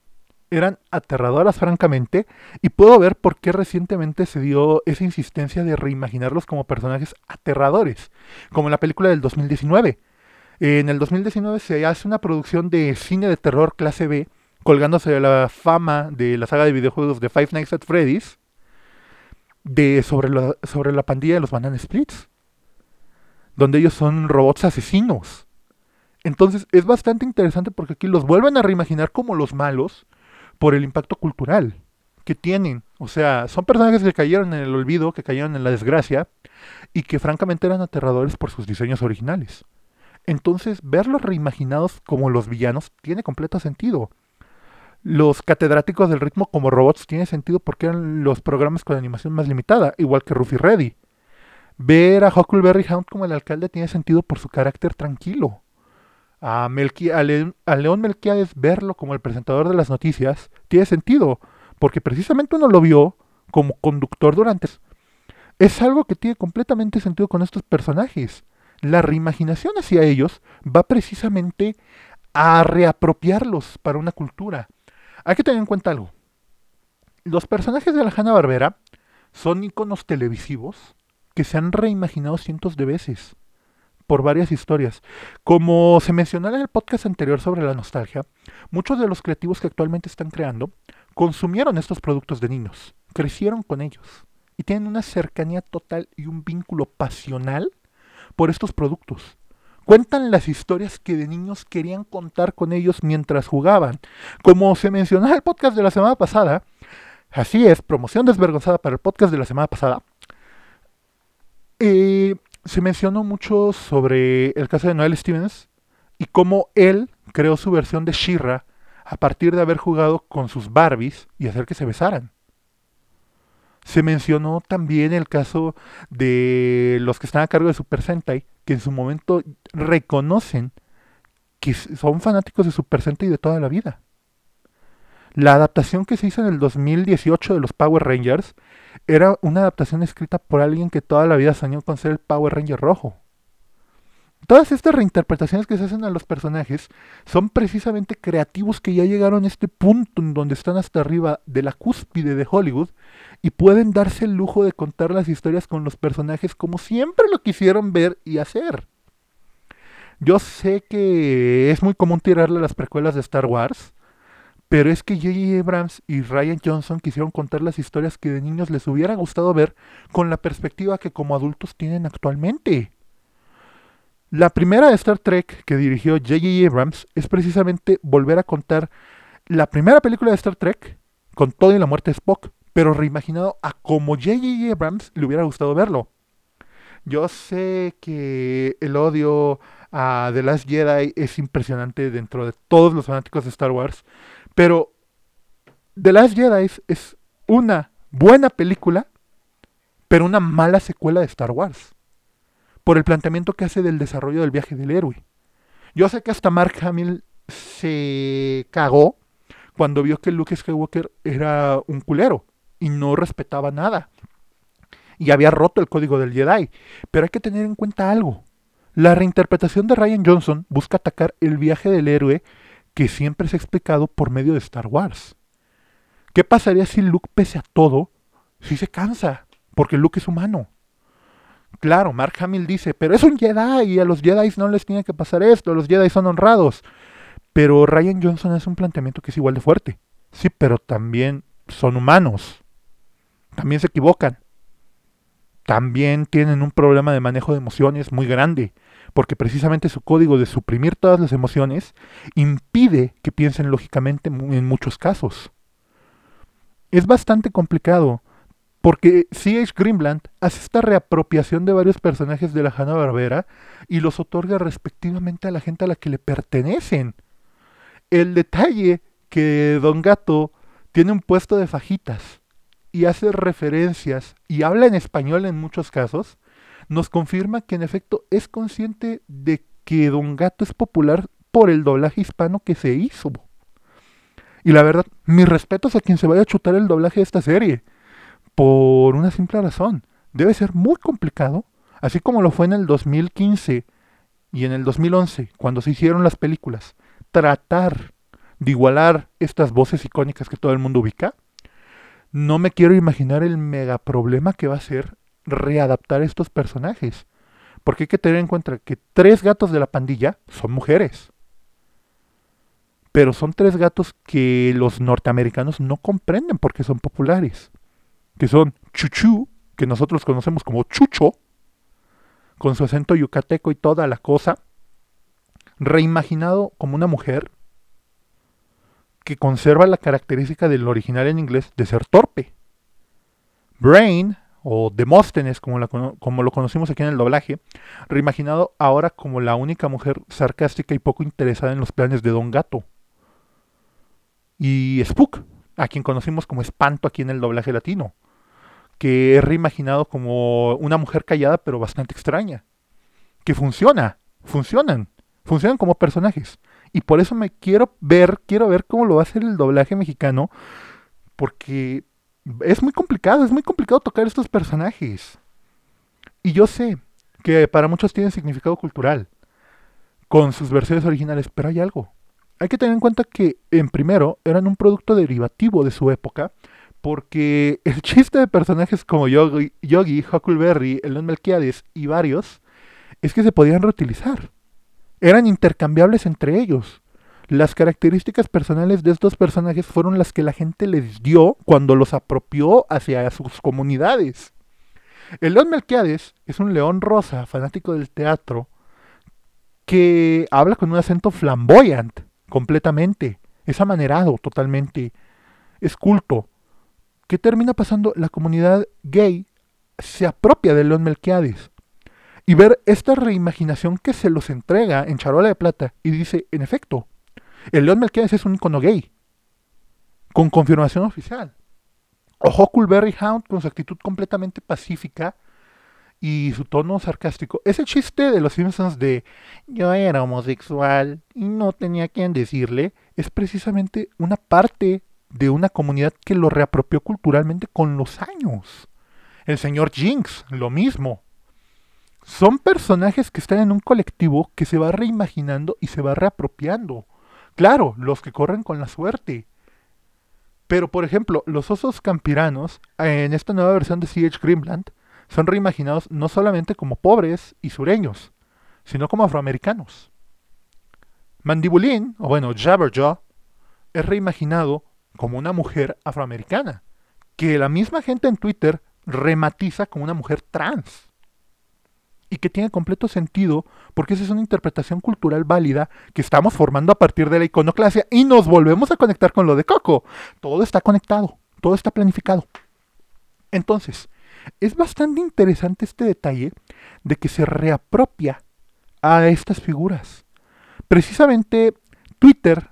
Speaker 1: eran aterradoras francamente, y puedo ver por qué recientemente se dio esa insistencia de reimaginarlos como personajes aterradores, como en la película del 2019. En el 2019 se hace una producción de cine de terror clase B colgándose de la fama de la saga de videojuegos de Five Nights at Freddy's de sobre la, sobre la pandilla de los Banana Splits, donde ellos son robots asesinos. Entonces es bastante interesante porque aquí los vuelven a reimaginar como los malos por el impacto cultural que tienen. O sea, son personajes que cayeron en el olvido, que cayeron en la desgracia y que francamente eran aterradores por sus diseños originales. Entonces, verlos reimaginados como los villanos tiene completo sentido los catedráticos del ritmo como robots tiene sentido porque eran los programas con animación más limitada, igual que Ruffy Reddy. Ver a Huckleberry Hound como el alcalde tiene sentido por su carácter tranquilo. A, León Melquiades verlo como el presentador de las noticias tiene sentido, porque precisamente uno lo vio como conductor durante... Es algo que tiene completamente sentido con estos personajes. La reimaginación hacia ellos va precisamente a reapropiarlos para una cultura hay que tener en cuenta algo. Los personajes de la Hanna-Barbera son iconos televisivos que se han reimaginado cientos de veces por varias historias. Como se mencionó en el podcast anterior sobre la nostalgia, muchos de los creativos que actualmente están creando consumieron estos productos de niños, crecieron con ellos y tienen una cercanía total y un vínculo pasional por estos productos. cuentan las historias que de niños querían contar con ellos mientras jugaban. Como se mencionó en el podcast de la semana pasada, así es, promoción desvergonzada para el podcast de la semana pasada, eh, se mencionó mucho sobre el caso de Noel Stevens y cómo él creó su versión de Shira a partir de haber jugado con sus Barbies y hacer que se besaran. Se mencionó también el caso de los que están a cargo de Super Sentai, que en su momento reconocen que son fanáticos de Super Sentai de toda la vida. La adaptación que se hizo en el 2018 de los Power Rangers era una adaptación escrita por alguien que toda la vida soñó con ser el Power Ranger rojo. Todas estas reinterpretaciones que se hacen a los personajes son precisamente creativos que ya llegaron a este punto en donde están hasta arriba de la cúspide de Hollywood y pueden darse el lujo de contar las historias con los personajes como siempre lo quisieron ver y hacer. Yo sé que es muy común tirarle las precuelas de Star Wars, pero es que J.J. Abrams y Ryan Johnson quisieron contar las historias que de niños les hubiera gustado ver con la perspectiva que como adultos tienen actualmente. La primera de Star Trek que dirigió J.J. Abrams es precisamente volver a contar la primera película de Star Trek con todo y la muerte de Spock, pero reimaginado a como J.J. Abrams le hubiera gustado verlo. Yo sé que el odio a The Last Jedi es impresionante dentro de todos los fanáticos de Star Wars, pero The Last Jedi es una buena película, pero una mala secuela de Star Wars por el planteamiento que hace del desarrollo del viaje del héroe. Yo sé que hasta Mark Hamill se cagó cuando vio que Luke Skywalker era un culero y no respetaba nada. Y había roto el código del Jedi. Pero hay que tener en cuenta algo. La reinterpretación de Ryan Johnson busca atacar el viaje del héroe que siempre se ha explicado por medio de Star Wars. ¿Qué pasaría si Luke, pese a todo, si se cansa? Porque Luke es humano. Claro, Mark Hamill dice, pero es un Jedi y a los Jedi no les tiene que pasar esto, los Jedi son honrados. Pero Ryan Johnson hace un planteamiento que es igual de fuerte. Sí, pero también son humanos. También se equivocan. También tienen un problema de manejo de emociones muy grande, porque precisamente su código de suprimir todas las emociones impide que piensen lógicamente en muchos casos. Es bastante complicado porque C.H. Greenblatt hace esta reapropiación de varios personajes de la Hanna-Barbera y los otorga respectivamente a la gente a la que le pertenecen. El detalle que Don Gato tiene un puesto de fajitas y hace referencias y habla en español en muchos casos, nos confirma que en efecto es consciente de que Don Gato es popular por el doblaje hispano que se hizo. Y la verdad, mis respetos a quien se vaya a chutar el doblaje de esta serie por una simple razón. Debe ser muy complicado, así como lo fue en el 2015 y en el 2011, cuando se hicieron las películas, tratar de igualar estas voces icónicas que todo el mundo ubica. No me quiero imaginar el mega problema que va a ser readaptar estos personajes. Porque hay que tener en cuenta que tres gatos de la pandilla son mujeres. Pero son tres gatos que los norteamericanos no comprenden porque son populares que son Chuchu, que nosotros conocemos como Chucho, con su acento yucateco y toda la cosa, reimaginado como una mujer que conserva la característica del original en inglés de ser torpe. Brain, o Demóstenes, como, como, lo conocimos aquí en el doblaje, reimaginado ahora como la única mujer sarcástica y poco interesada en los planes de Don Gato. Y Spook, a quien conocimos como Espanto aquí en el doblaje latino que es reimaginado como una mujer callada pero bastante extraña. Que funciona, funcionan, funcionan como personajes. Y por eso me quiero ver, quiero ver cómo lo va a hacer el doblaje mexicano, porque es muy complicado, es muy complicado tocar estos personajes. Y yo sé que para muchos tienen significado cultural con sus versiones originales, pero hay algo. Hay que tener en cuenta que, en primero, eran un producto derivativo de su época porque el <laughs> chiste de personajes como Yogi, Yogi Huckleberry, Elon Melquiades y varios es que se podían reutilizar. Eran intercambiables entre ellos. Las características personales de estos personajes fueron las que la gente les dio cuando los apropió hacia sus comunidades. El León Melquiades es un león rosa, fanático del teatro, que habla con un acento flamboyant, completamente. Es amanerado totalmente. Es culto. ¿Qué termina pasando? La comunidad gay se apropia de León Melquiades. Y ver esta reimaginación que se los entrega en charola de plata y dice, en efecto, el León Melquiades es un icono gay. Con confirmación oficial. O Huckleberry Hound con su actitud completamente pacífica y su tono sarcástico. Ese chiste de los Simpsons de yo era homosexual y no tenía quien decirle es precisamente una parte de una comunidad que lo reapropió culturalmente con los años. El señor Jinx, lo mismo. Son personajes que están en un colectivo que se va reimaginando y se va reapropiando. Claro, los que corren con la suerte. Pero, por ejemplo, los osos campiranos, en esta nueva versión de CH Grimland, son reimaginados no solamente como pobres y sureños, sino como afroamericanos. Mandibulín, o bueno, Jabberjaw, es reimaginado como una mujer afroamericana, que la misma gente en Twitter rematiza como una mujer trans. Y que tiene completo sentido porque esa es una interpretación cultural válida que estamos formando a partir de la iconoclasia y nos volvemos a conectar con lo de Coco. Todo está conectado, todo está planificado. Entonces, es bastante interesante este detalle de que se reapropia a estas figuras. Precisamente Twitter,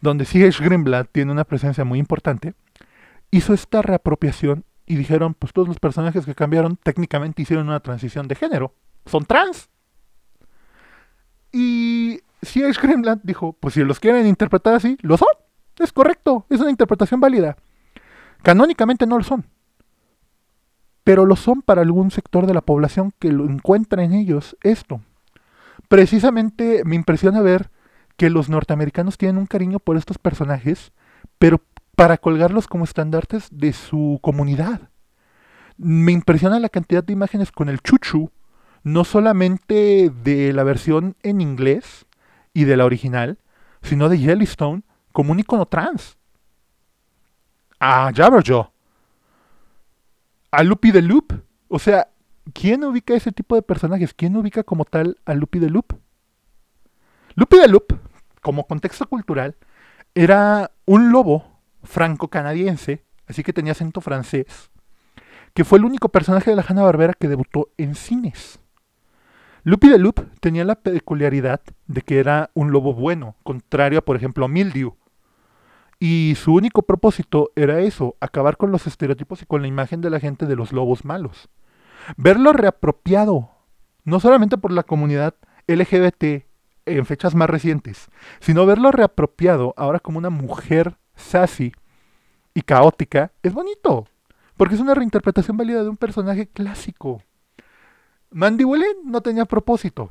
Speaker 1: donde C.H. Greenblatt tiene una presencia muy importante, hizo esta reapropiación y dijeron, pues todos los personajes que cambiaron técnicamente hicieron una transición de género. Son trans. Y C.H. Greenblatt dijo, pues si los quieren interpretar así, lo son. Es correcto, es una interpretación válida. Canónicamente no lo son. Pero lo son para algún sector de la población que lo encuentra en ellos esto. Precisamente me impresiona ver que los norteamericanos tienen un cariño por estos personajes, pero para colgarlos como estandartes de su comunidad. Me impresiona la cantidad de imágenes con el chuchu, no solamente de la versión en inglés y de la original, sino de Yellowstone como un icono trans. A Jabberjaw. A Loopy the Loop. O sea, ¿quién ubica ese tipo de personajes? ¿Quién ubica como tal a Loopy the Loop? Loopy the Loop, como contexto cultural, era un lobo franco-canadiense, así que tenía acento francés, que fue el único personaje de la Hanna-Barbera que debutó en cines. Loopy de Loop tenía la peculiaridad de que era un lobo bueno, contrario a, por ejemplo, Mildew. Y su único propósito era eso, acabar con los estereotipos y con la imagen de la gente de los lobos malos. Verlo reapropiado, no solamente por la comunidad LGBT en fechas más recientes, sino verlo reapropiado ahora como una mujer sassy y caótica, es bonito. Porque es una reinterpretación válida de un personaje clásico. Mandibulín no tenía propósito.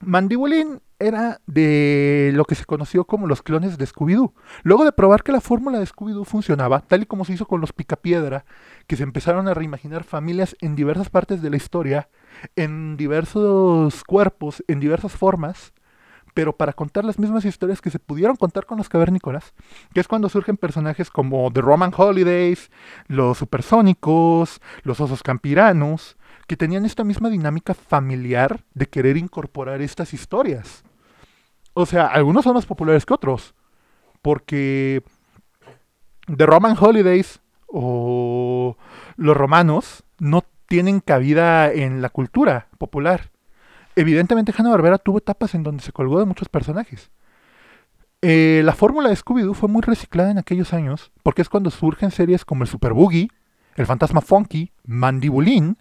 Speaker 1: Mandibulín era de lo que se conoció como los clones de Scooby-Doo. Luego de probar que la fórmula de Scooby-Doo funcionaba, tal y como se hizo con los Picapiedra, que se empezaron a reimaginar familias en diversas partes de la historia, en diversos cuerpos, en diversas formas, pero para contar las mismas historias que se pudieron contar con los cavernícolas, que es cuando surgen personajes como The Roman Holidays, los supersónicos, los osos campiranos, que tenían esta misma dinámica familiar de querer incorporar estas historias. O sea, algunos son más populares que otros, porque The Roman Holidays o los romanos no tienen cabida en la cultura popular evidentemente Hanna-Barbera tuvo etapas en donde se colgó de muchos personajes. Eh, la fórmula de Scooby-Doo fue muy reciclada en aquellos años, porque es cuando surgen series como el Super Boogie, el Fantasma Funky, Mandibulín.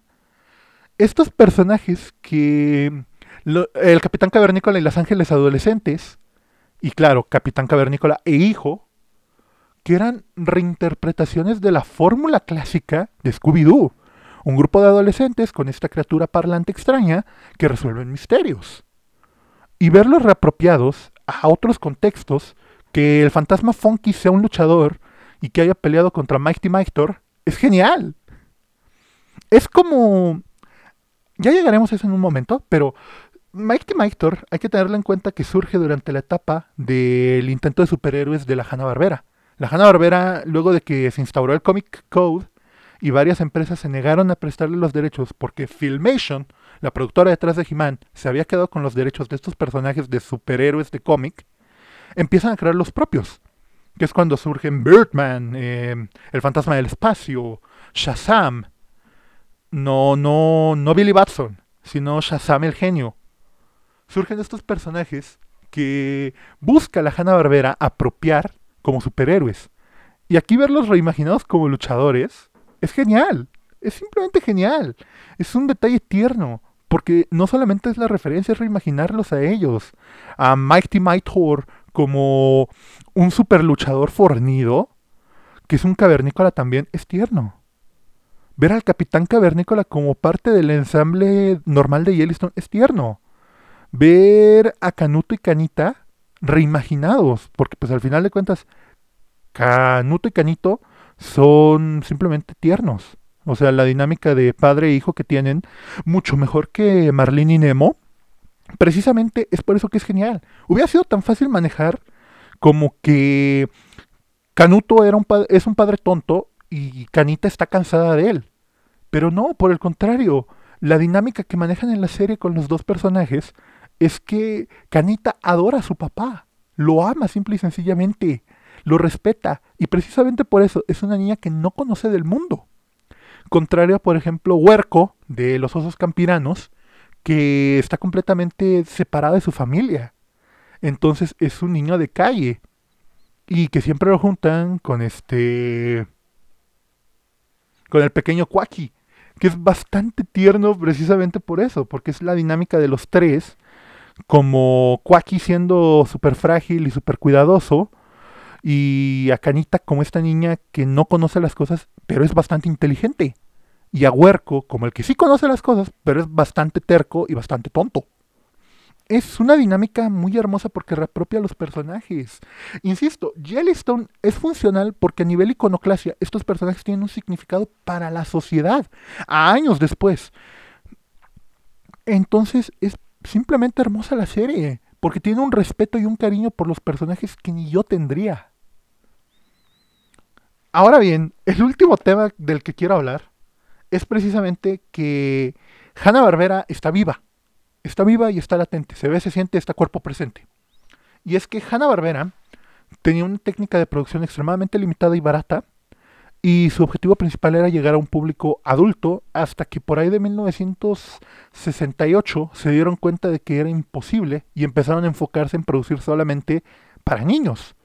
Speaker 1: Estos personajes que... el Capitán Cavernícola y las Ángeles Adolescentes, y claro, Capitán Cavernícola e Hijo, que eran reinterpretaciones de la fórmula clásica de Scooby-Doo un grupo de adolescentes con esta criatura parlante extraña que resuelven misterios. Y verlos reapropiados a otros contextos, que el fantasma Funky sea un luchador y que haya peleado contra Mighty Mictor, es genial. Es como... Ya llegaremos a eso en un momento, pero Mighty Mictor hay que tenerlo en cuenta que surge durante la etapa del intento de superhéroes de la Hanna-Barbera. La Hanna-Barbera, luego de que se instauró el Comic Code, y varias empresas se negaron a prestarle los derechos porque Filmation, la productora detrás de He-Man, se había quedado con los derechos de estos personajes de superhéroes de cómic, empiezan a crear los propios. Que es cuando surgen Birdman, eh, El Fantasma del Espacio, Shazam. No, no, no Billy Batson, sino Shazam el genio. Surgen estos personajes que busca la Hanna Barbera apropiar como superhéroes. Y aquí verlos reimaginados como luchadores es genial. Es simplemente genial. Es un detalle tierno. Porque no solamente es la referencia, es reimaginarlos a ellos. A Mighty Might Thor como un super luchador fornido, que es un cavernícola también, es tierno. Ver al Capitán Cavernícola como parte del ensamble normal de Yellowstone es tierno. Ver a Canuto y Canita reimaginados, porque pues al final de cuentas Canuto y Canito son simplemente tiernos. O sea, la dinámica de padre e hijo que tienen, mucho mejor que Marlene y Nemo. Precisamente es por eso que es genial. Hubiera sido tan fácil manejar como que Canuto era un es un padre tonto y Canita está cansada de él. Pero no, por el contrario, la dinámica que manejan en la serie con los dos personajes es que Canita adora a su papá, lo ama simple y sencillamente lo respeta y precisamente por eso es una niña que no conoce del mundo. Contrario por ejemplo, Huerco de los osos campiranos, que está completamente separada de su familia. Entonces es un niño de calle y que siempre lo juntan con este con el pequeño Quaki, que es bastante tierno precisamente por eso, porque es la dinámica de los tres, como Quaki siendo súper frágil y súper cuidadoso, y a Canita como esta niña que no conoce las cosas, pero es bastante inteligente. Y a Huerco como el que sí conoce las cosas, pero es bastante terco y bastante tonto. Es una dinámica muy hermosa porque reapropia a los personajes. Insisto, Yellowstone es funcional porque a nivel iconoclasia estos personajes tienen un significado para la sociedad, a años después. Entonces es simplemente hermosa la serie, porque tiene un respeto y un cariño por los personajes que ni yo tendría. Ahora bien, el último tema del que quiero hablar es precisamente que Hanna Barbera está viva. Está viva y está latente. Se ve, se siente, está cuerpo presente. Y es que Hanna Barbera tenía una técnica de producción extremadamente limitada y barata. Y su objetivo principal era llegar a un público adulto hasta que por ahí de 1968 se dieron cuenta de que era imposible y empezaron a enfocarse en producir solamente para niños.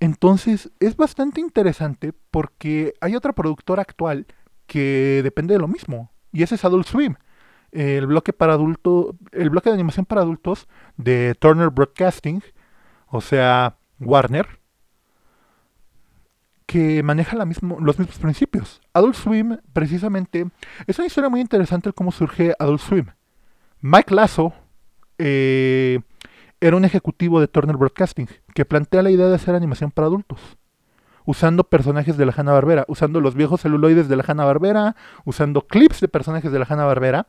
Speaker 1: Entonces es bastante interesante porque hay otra productora actual que depende de lo mismo y ese es Adult Swim, el bloque para adulto, el bloque de animación para adultos de Turner Broadcasting, o sea Warner, que maneja los mismos principios. Adult Swim precisamente es una historia muy interesante cómo surge Adult Swim. Mike Lasso eh, era un ejecutivo de Turner Broadcasting que plantea la idea de hacer animación para adultos, usando personajes de la Hanna-Barbera, usando los viejos celuloides de la Hanna-Barbera, usando clips de personajes de la Hanna-Barbera,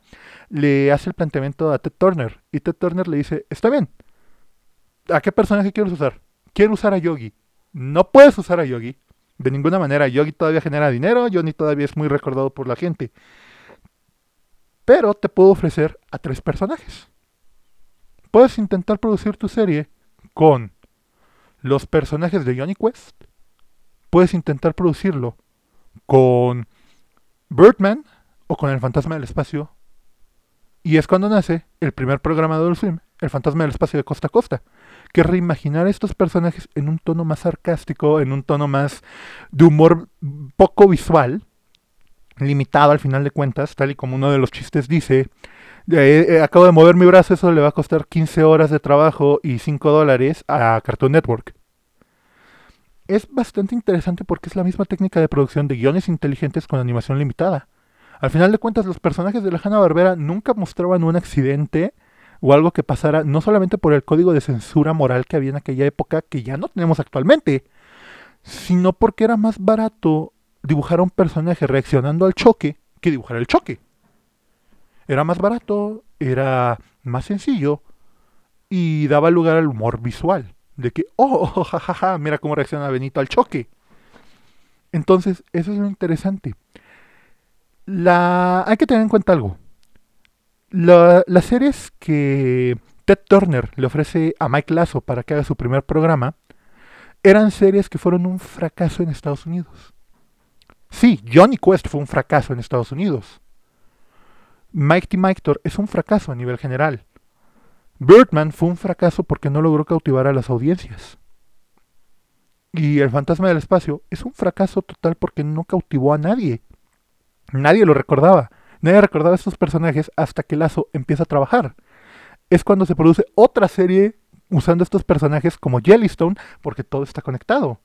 Speaker 1: le hace el planteamiento a Ted Turner y Ted Turner le dice, está bien, ¿a qué personaje quieres usar? Quiero usar a Yogi. No puedes usar a Yogi. De ninguna manera, Yogi todavía genera dinero, Johnny todavía es muy recordado por la gente. Pero te puedo ofrecer a tres personajes puedes intentar producir tu serie con los personajes de Johnny Quest. Puedes intentar producirlo con Birdman o con el Fantasma del Espacio. Y es cuando nace el primer programa de Swim, el Fantasma del Espacio de Costa a Costa, que reimaginar estos personajes en un tono más sarcástico, en un tono más de humor poco visual, limitado al final de cuentas, tal y como uno de los chistes dice, eh, acabo de mover mi brazo, eso le va a costar 15 horas de trabajo y 5 dólares a Cartoon Network. Es bastante interesante porque es la misma técnica de producción de guiones inteligentes con animación limitada. Al final de cuentas, los personajes de la Hanna-Barbera nunca mostraban un accidente o algo que pasara no solamente por el código de censura moral que había en aquella época, que ya no tenemos actualmente, sino porque era más barato dibujar a un personaje reaccionando al choque que dibujar el choque. Era más barato, era más sencillo y daba lugar al humor visual. De que, oh, jajaja, mira cómo reacciona Benito al choque. Entonces, eso es lo interesante. La... Hay que tener en cuenta algo. La- las series que Ted Turner le ofrece a Mike Lasso para que haga su primer programa eran series que fueron un fracaso en Estados Unidos. Sí, Johnny Quest fue un fracaso en Estados Unidos. Mighty Mike es un fracaso a nivel general. Birdman fue un fracaso porque no logró cautivar a las audiencias. Y El Fantasma del Espacio es un fracaso total porque no cautivó a nadie. Nadie lo recordaba. Nadie recordaba a estos personajes hasta que Lazo empieza a trabajar. Es cuando se produce otra serie usando estos personajes como Jellystone porque todo está conectado.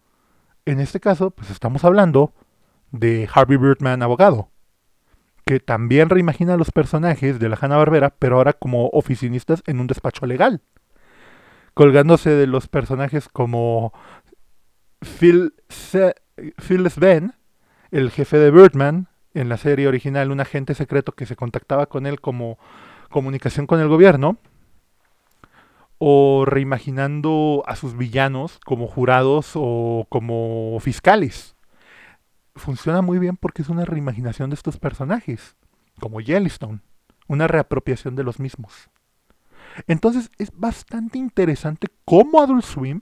Speaker 1: En este caso, pues estamos hablando de Harvey Birdman, abogado, que también reimagina a los personajes de la Hanna-Barbera, pero ahora como oficinistas en un despacho legal, colgándose de los personajes como Phil, Phil Sven, el jefe de Birdman, en la serie original, un agente secreto que se contactaba con él como comunicación con el gobierno, o reimaginando a sus villanos como jurados o como fiscales. Funciona muy bien porque es una reimaginación de estos personajes, como Yellowstone, una reapropiación de los mismos. Entonces es bastante interesante cómo Adult Swim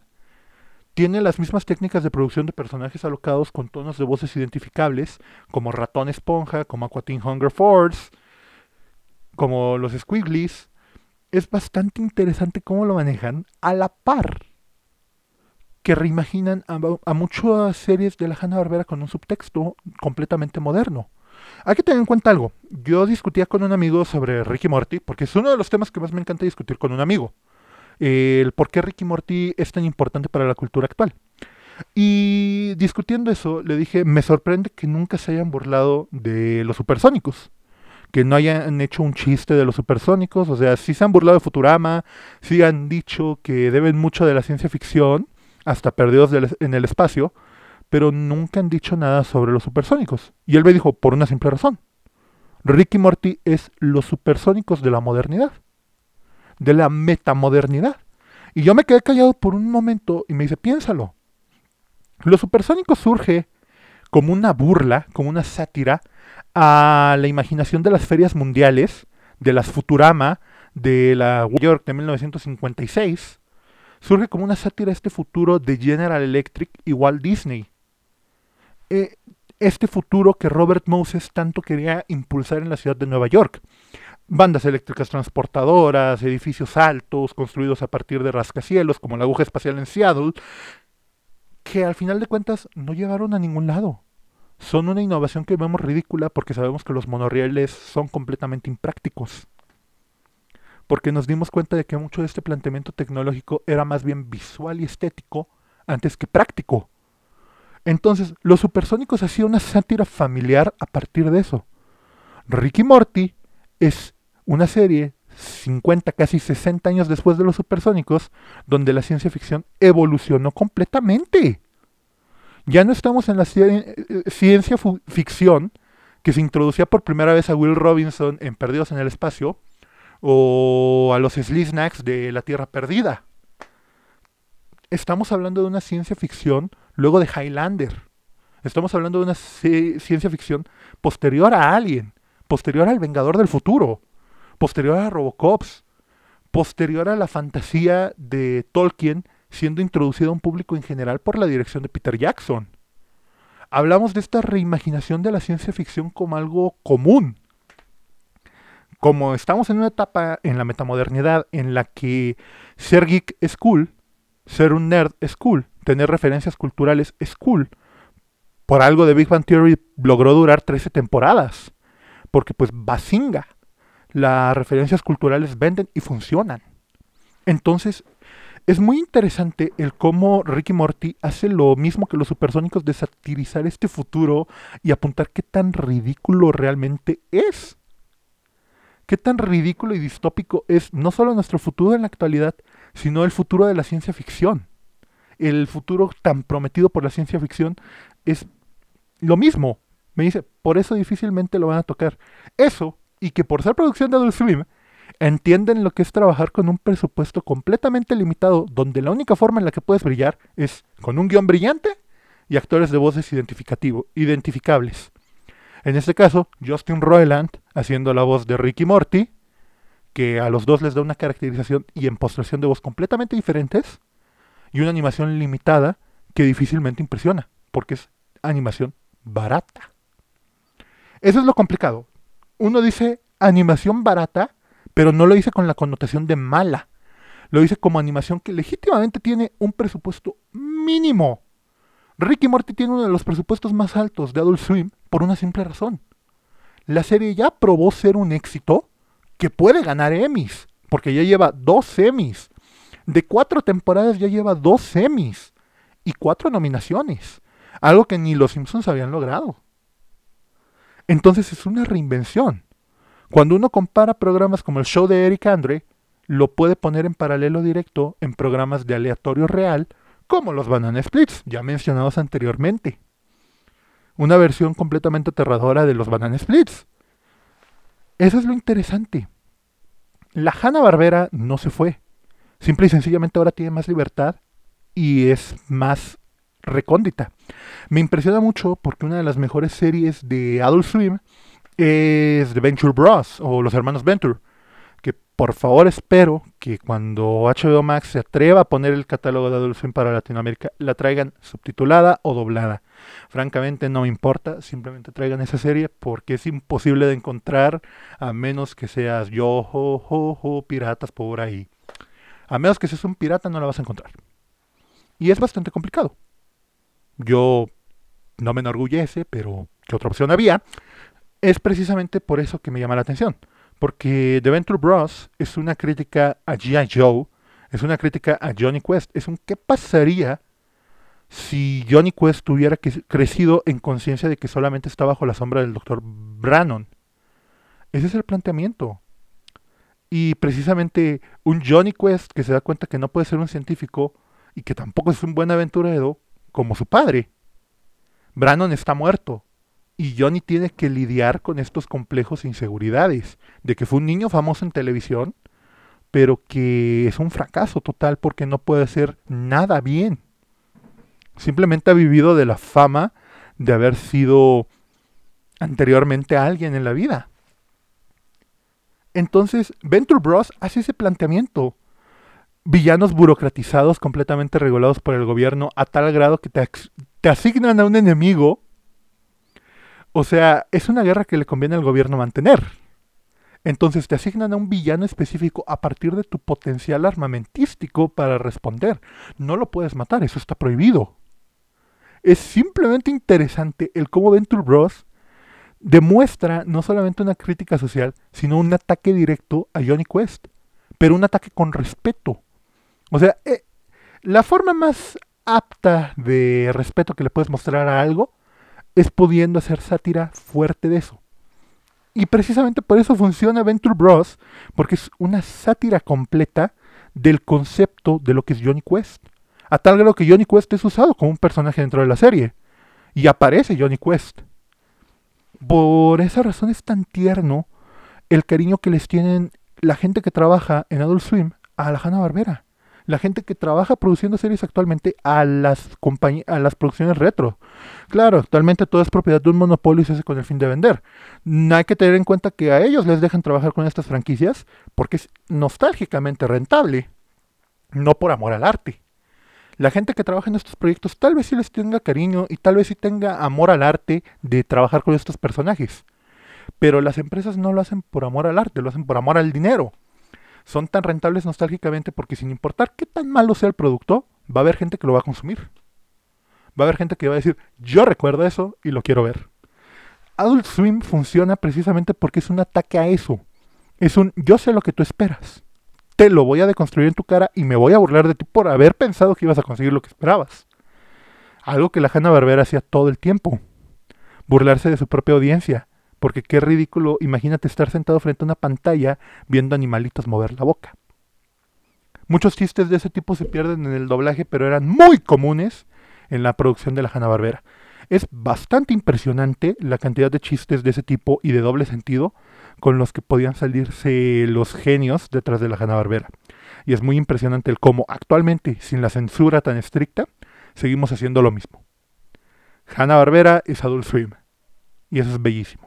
Speaker 1: tiene las mismas técnicas de producción de personajes alocados con tonos de voces identificables, como Ratón Esponja, como Aquatin Hunger Force, como los Squigglies. Es bastante interesante cómo lo manejan a la par que reimaginan a, muchas series de la Hanna-Barbera con un subtexto completamente moderno. Hay que tener en cuenta algo. Yo discutía con un amigo sobre Ricky Morty, porque es uno de los temas que más me encanta discutir con un amigo el por qué Ricky Morty es tan importante para la cultura actual. Y discutiendo eso, le dije, me sorprende que nunca se hayan burlado de los supersónicos. Que no hayan hecho un chiste de los supersónicos. O sea, sí se han burlado de Futurama, sí han dicho que deben mucho de la ciencia ficción, hasta perdidos en el espacio, pero nunca han dicho nada sobre los supersónicos. Y él me dijo, por una simple razón. Ricky Morty es los supersónicos de la modernidad de la metamodernidad. Y yo me quedé callado por un momento y me dice, piénsalo. Los supersónicos surge como una burla, como una sátira a la imaginación de las ferias mundiales, de las Futurama, de la New York de 1956. Surge como una sátira este futuro de General Electric y Walt Disney. Eh, este futuro que Robert Moses tanto quería impulsar en la ciudad de Nueva York bandas eléctricas transportadoras, edificios altos construidos a partir de rascacielos como la aguja espacial en Seattle, que al final de cuentas no llevaron a ningún lado. Son una innovación que vemos ridícula porque sabemos que los monorrieles son completamente imprácticos. Porque nos dimos cuenta de que mucho de este planteamiento tecnológico era más bien visual y estético antes que práctico. Entonces, los supersónicos hacían una sátira familiar a partir de eso. Ricky Morty es una serie 50, casi 60 años después de los supersónicos, donde la ciencia ficción evolucionó completamente. Ya no estamos en la ci- eh, ciencia ficción que se introducía por primera vez a Will Robinson en Perdidos en el Espacio o a los Snacks de La Tierra Perdida. Estamos hablando de una ciencia ficción luego de Highlander. Estamos hablando de una ci- ciencia ficción posterior a Alien posterior al Vengador del Futuro, posterior a Robocops, posterior a la fantasía de Tolkien siendo introducida a un público en general por la dirección de Peter Jackson. Hablamos de esta reimaginación de la ciencia ficción como algo común. Como estamos en una etapa en la metamodernidad en la que ser geek es cool, ser un nerd es cool, tener referencias culturales es cool, por algo de Big Bang Theory logró durar 13 temporadas porque pues basinga. Las referencias culturales venden y funcionan. Entonces, es muy interesante el cómo Ricky Morty hace lo mismo que los supersónicos de satirizar este futuro y apuntar qué tan ridículo realmente es. Qué tan ridículo y distópico es no solo nuestro futuro en la actualidad, sino el futuro de la ciencia ficción. El futuro tan prometido por la ciencia ficción es lo mismo, me dice, por eso difícilmente lo van a tocar. Eso, y que por ser producción de Adult Swim, entienden lo que es trabajar con un presupuesto completamente limitado, donde la única forma en la que puedes brillar es con un guion brillante y actores de voces identificables. En este caso, Justin Roiland haciendo la voz de Ricky Morty, que a los dos les da una caracterización y impostación de voz completamente diferentes, y una animación limitada que difícilmente impresiona, porque es animación barata. Eso es lo complicado. Uno dice animación barata, pero no lo dice con la connotación de mala. Lo dice como animación que legítimamente tiene un presupuesto mínimo. Ricky Morty tiene uno de los presupuestos más altos de Adult Swim por una simple razón. La serie ya probó ser un éxito que puede ganar Emmys, porque ya lleva dos Emmys. De cuatro temporadas ya lleva dos Emmys y cuatro nominaciones, algo que ni los Simpsons habían logrado. Entonces es una reinvención. Cuando uno compara programas como el show de Eric Andre, lo puede poner en paralelo directo en programas de aleatorio real, como los Banana Splits, ya mencionados anteriormente. Una versión completamente aterradora de los Banana Splits. Eso es lo interesante. La Hanna Barbera no se fue. Simple y sencillamente ahora tiene más libertad y es más recóndita. Me impresiona mucho porque una de las mejores series de Adult Swim es The Venture Bros o Los Hermanos Venture. Que por favor espero que cuando HBO Max se atreva a poner el catálogo de Adult Swim para Latinoamérica, la traigan subtitulada o doblada. Francamente no me importa, simplemente traigan esa serie porque es imposible de encontrar a menos que seas yo, jo, piratas por ahí. A menos que seas un pirata no la vas a encontrar. Y es bastante complicado. Yo no me enorgullece, pero ¿qué otra opción había? Es precisamente por eso que me llama la atención. Porque The Venture Bros. es una crítica a G.I. Joe, es una crítica a Johnny Quest, es un ¿qué pasaría si Johnny Quest hubiera crecido en conciencia de que solamente está bajo la sombra del Dr. Brannon? Ese es el planteamiento. Y precisamente un Johnny Quest que se da cuenta que no puede ser un científico y que tampoco es un buen aventurero como su padre. Brannon está muerto y Johnny tiene que lidiar con estos complejos inseguridades de que fue un niño famoso en televisión, pero que es un fracaso total porque no puede hacer nada bien. Simplemente ha vivido de la fama de haber sido anteriormente alguien en la vida. Entonces, Venture Bros. hace ese planteamiento. Villanos burocratizados, completamente regulados por el gobierno, a tal grado que te asignan a un enemigo. O sea, es una guerra que le conviene al gobierno mantener. Entonces te asignan a un villano específico a partir de tu potencial armamentístico para responder. No lo puedes matar, eso está prohibido. Es simplemente interesante el cómo Venture Bros demuestra no solamente una crítica social, sino un ataque directo a Johnny Quest, pero un ataque con respeto. O sea, eh, la forma más apta de respeto que le puedes mostrar a algo es pudiendo hacer sátira fuerte de eso. Y precisamente por eso funciona Venture Bros, porque es una sátira completa del concepto de lo que es Johnny Quest. A tal grado que Johnny Quest es usado como un personaje dentro de la serie. Y aparece Johnny Quest. Por esa razón es tan tierno el cariño que les tienen la gente que trabaja en Adult Swim a la Hanna Barbera. La gente que trabaja produciendo series actualmente a las a las producciones retro. Claro, actualmente todo es propiedad de un monopolio y se hace con el fin de vender. No hay que tener en cuenta que a ellos les dejan trabajar con estas franquicias porque es nostálgicamente rentable, no por amor al arte la gente que trabaja en estos proyectos tal vez sí les tenga cariño y tal vez sí tenga amor al arte de trabajar con estos personajes. Pero las empresas no lo hacen por amor al arte, lo hacen por amor al dinero. Son tan rentables nostálgicamente porque sin importar qué tan malo sea el producto, va a haber gente que lo va a consumir. Va a haber gente que va a decir, yo recuerdo eso y lo quiero ver. Adult Swim funciona precisamente porque es un ataque a eso. Es un yo sé lo que tú esperas te lo voy a deconstruir en tu cara y me voy a burlar de ti por haber pensado que ibas a conseguir lo que esperabas. Algo que la Hanna Barbera hacía todo el tiempo. Burlarse de su propia audiencia. Porque qué ridículo, imagínate estar sentado frente a una pantalla viendo animalitos mover la boca. Muchos chistes de ese tipo se pierden en el doblaje, pero eran muy comunes en la producción de la Hanna Barbera. Es bastante impresionante la cantidad de chistes de ese tipo y de doble sentido con los que podían salirse los genios detrás de la Hanna-Barbera. Y es muy impresionante el cómo actualmente, sin la censura tan estricta, seguimos haciendo lo mismo. Hanna Barbera es Adult Swim. Y eso es bellísimo.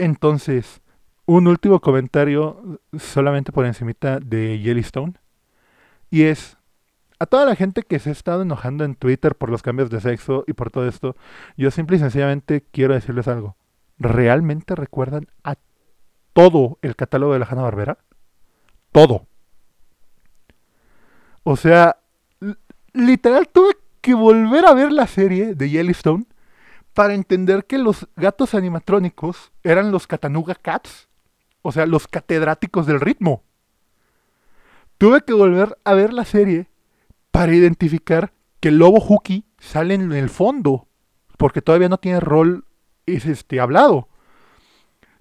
Speaker 1: Entonces, un último comentario solamente por encimita de Yellowstone. Y es, a toda la gente que se ha estado enojando en Twitter por los cambios de sexo y por todo esto, yo simple y sencillamente quiero decirles algo. ¿Realmente recuerdan a todo el catálogo de la Hanna Barbera? Todo. O sea, literal tuve que volver a ver la serie de Yellowstone para entender que los gatos animatrónicos eran los Catanuga Cats, o sea, los catedráticos del ritmo. Tuve que volver a ver la serie para identificar que el lobo Hookie sale en el fondo, porque todavía no tiene rol es este, hablado.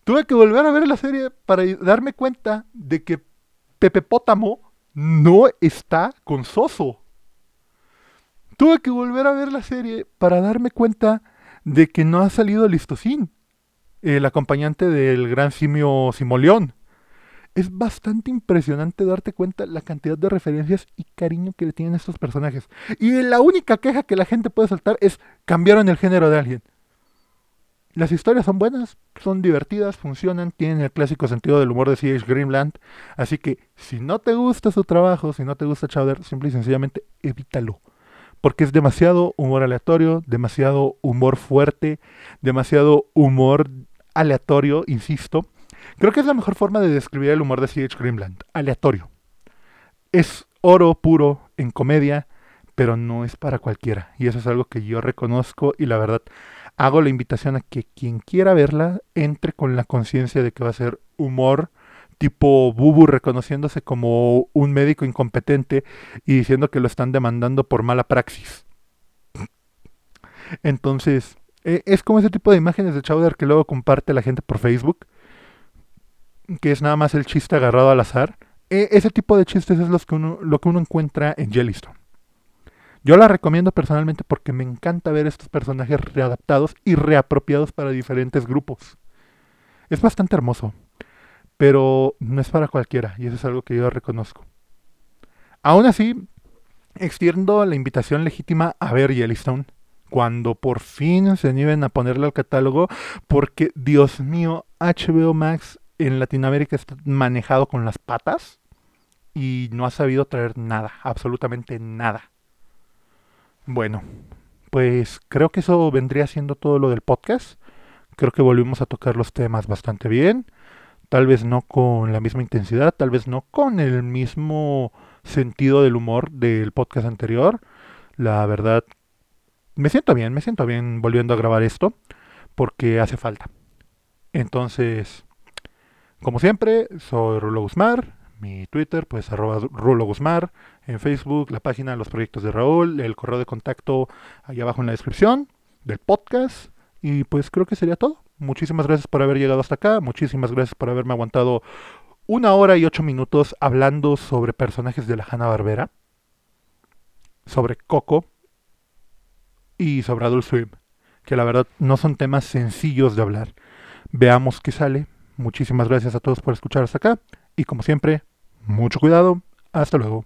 Speaker 1: Tuve que volver a ver la serie para darme cuenta de que Pepe Pótamo no está con Soso. Tuve que volver a ver la serie para darme cuenta de que no ha salido Listocín, el acompañante del gran simio Simoleón. Es bastante impresionante darte cuenta la cantidad de referencias y cariño que le tienen estos personajes. Y la única queja que la gente puede saltar es cambiaron el género de alguien. Las historias son buenas, son divertidas, funcionan, tienen el clásico sentido del humor de C.H. Greenland. Así que si no te gusta su trabajo, si no te gusta Chowder, simple y sencillamente evítalo. Porque es demasiado humor aleatorio, demasiado humor fuerte, demasiado humor aleatorio, insisto. Creo que es la mejor forma de describir el humor de C.H. Greenland, aleatorio. Es oro puro en comedia, pero no es para cualquiera. Y eso es algo que yo reconozco y la verdad hago la invitación a que quien quiera verla entre con la conciencia de que va a ser humor tipo Bubu reconociéndose como un médico incompetente y diciendo que lo están demandando por mala praxis. Entonces, e, es como ese tipo de imágenes de Chowder que luego comparte la gente por Facebook, que es nada más el chiste agarrado al azar. E, ese tipo de chistes es que uno, lo que uno encuentra en Jellystone. Yo la recomiendo personalmente porque me encanta ver estos personajes readaptados y reapropiados para diferentes grupos. Es bastante hermoso, pero no es para cualquiera y eso es algo que yo reconozco. Aún así, extiendo la invitación legítima a ver Yellowstone cuando por fin se animen a ponerle al catálogo porque, Dios mío, HBO Max en Latinoamérica está manejado con las patas y no ha sabido traer nada, absolutamente nada. Bueno, pues creo que eso vendría siendo todo lo del podcast. Creo que volvimos a tocar los temas bastante bien. Tal vez no con la misma intensidad, tal vez no con el mismo sentido del humor del podcast anterior. La verdad, me siento bien, me siento bien volviendo a grabar esto porque hace falta. Entonces, como siempre, soy Rulo Guzmán. Mi Twitter, pues arroba Rulo Guzmán en Facebook, la página los proyectos de Raúl, el correo de contacto ahí abajo en la descripción del podcast. Y pues creo que sería todo. Muchísimas gracias por haber llegado hasta acá. Muchísimas gracias por haberme aguantado una hora y ocho minutos hablando sobre personajes de la Hanna Barbera, sobre Coco y sobre Adult Swim, que la verdad no son temas sencillos de hablar. Veamos qué sale. Muchísimas gracias a todos por escuchar hasta acá y como siempre, mucho cuidado. Hasta luego.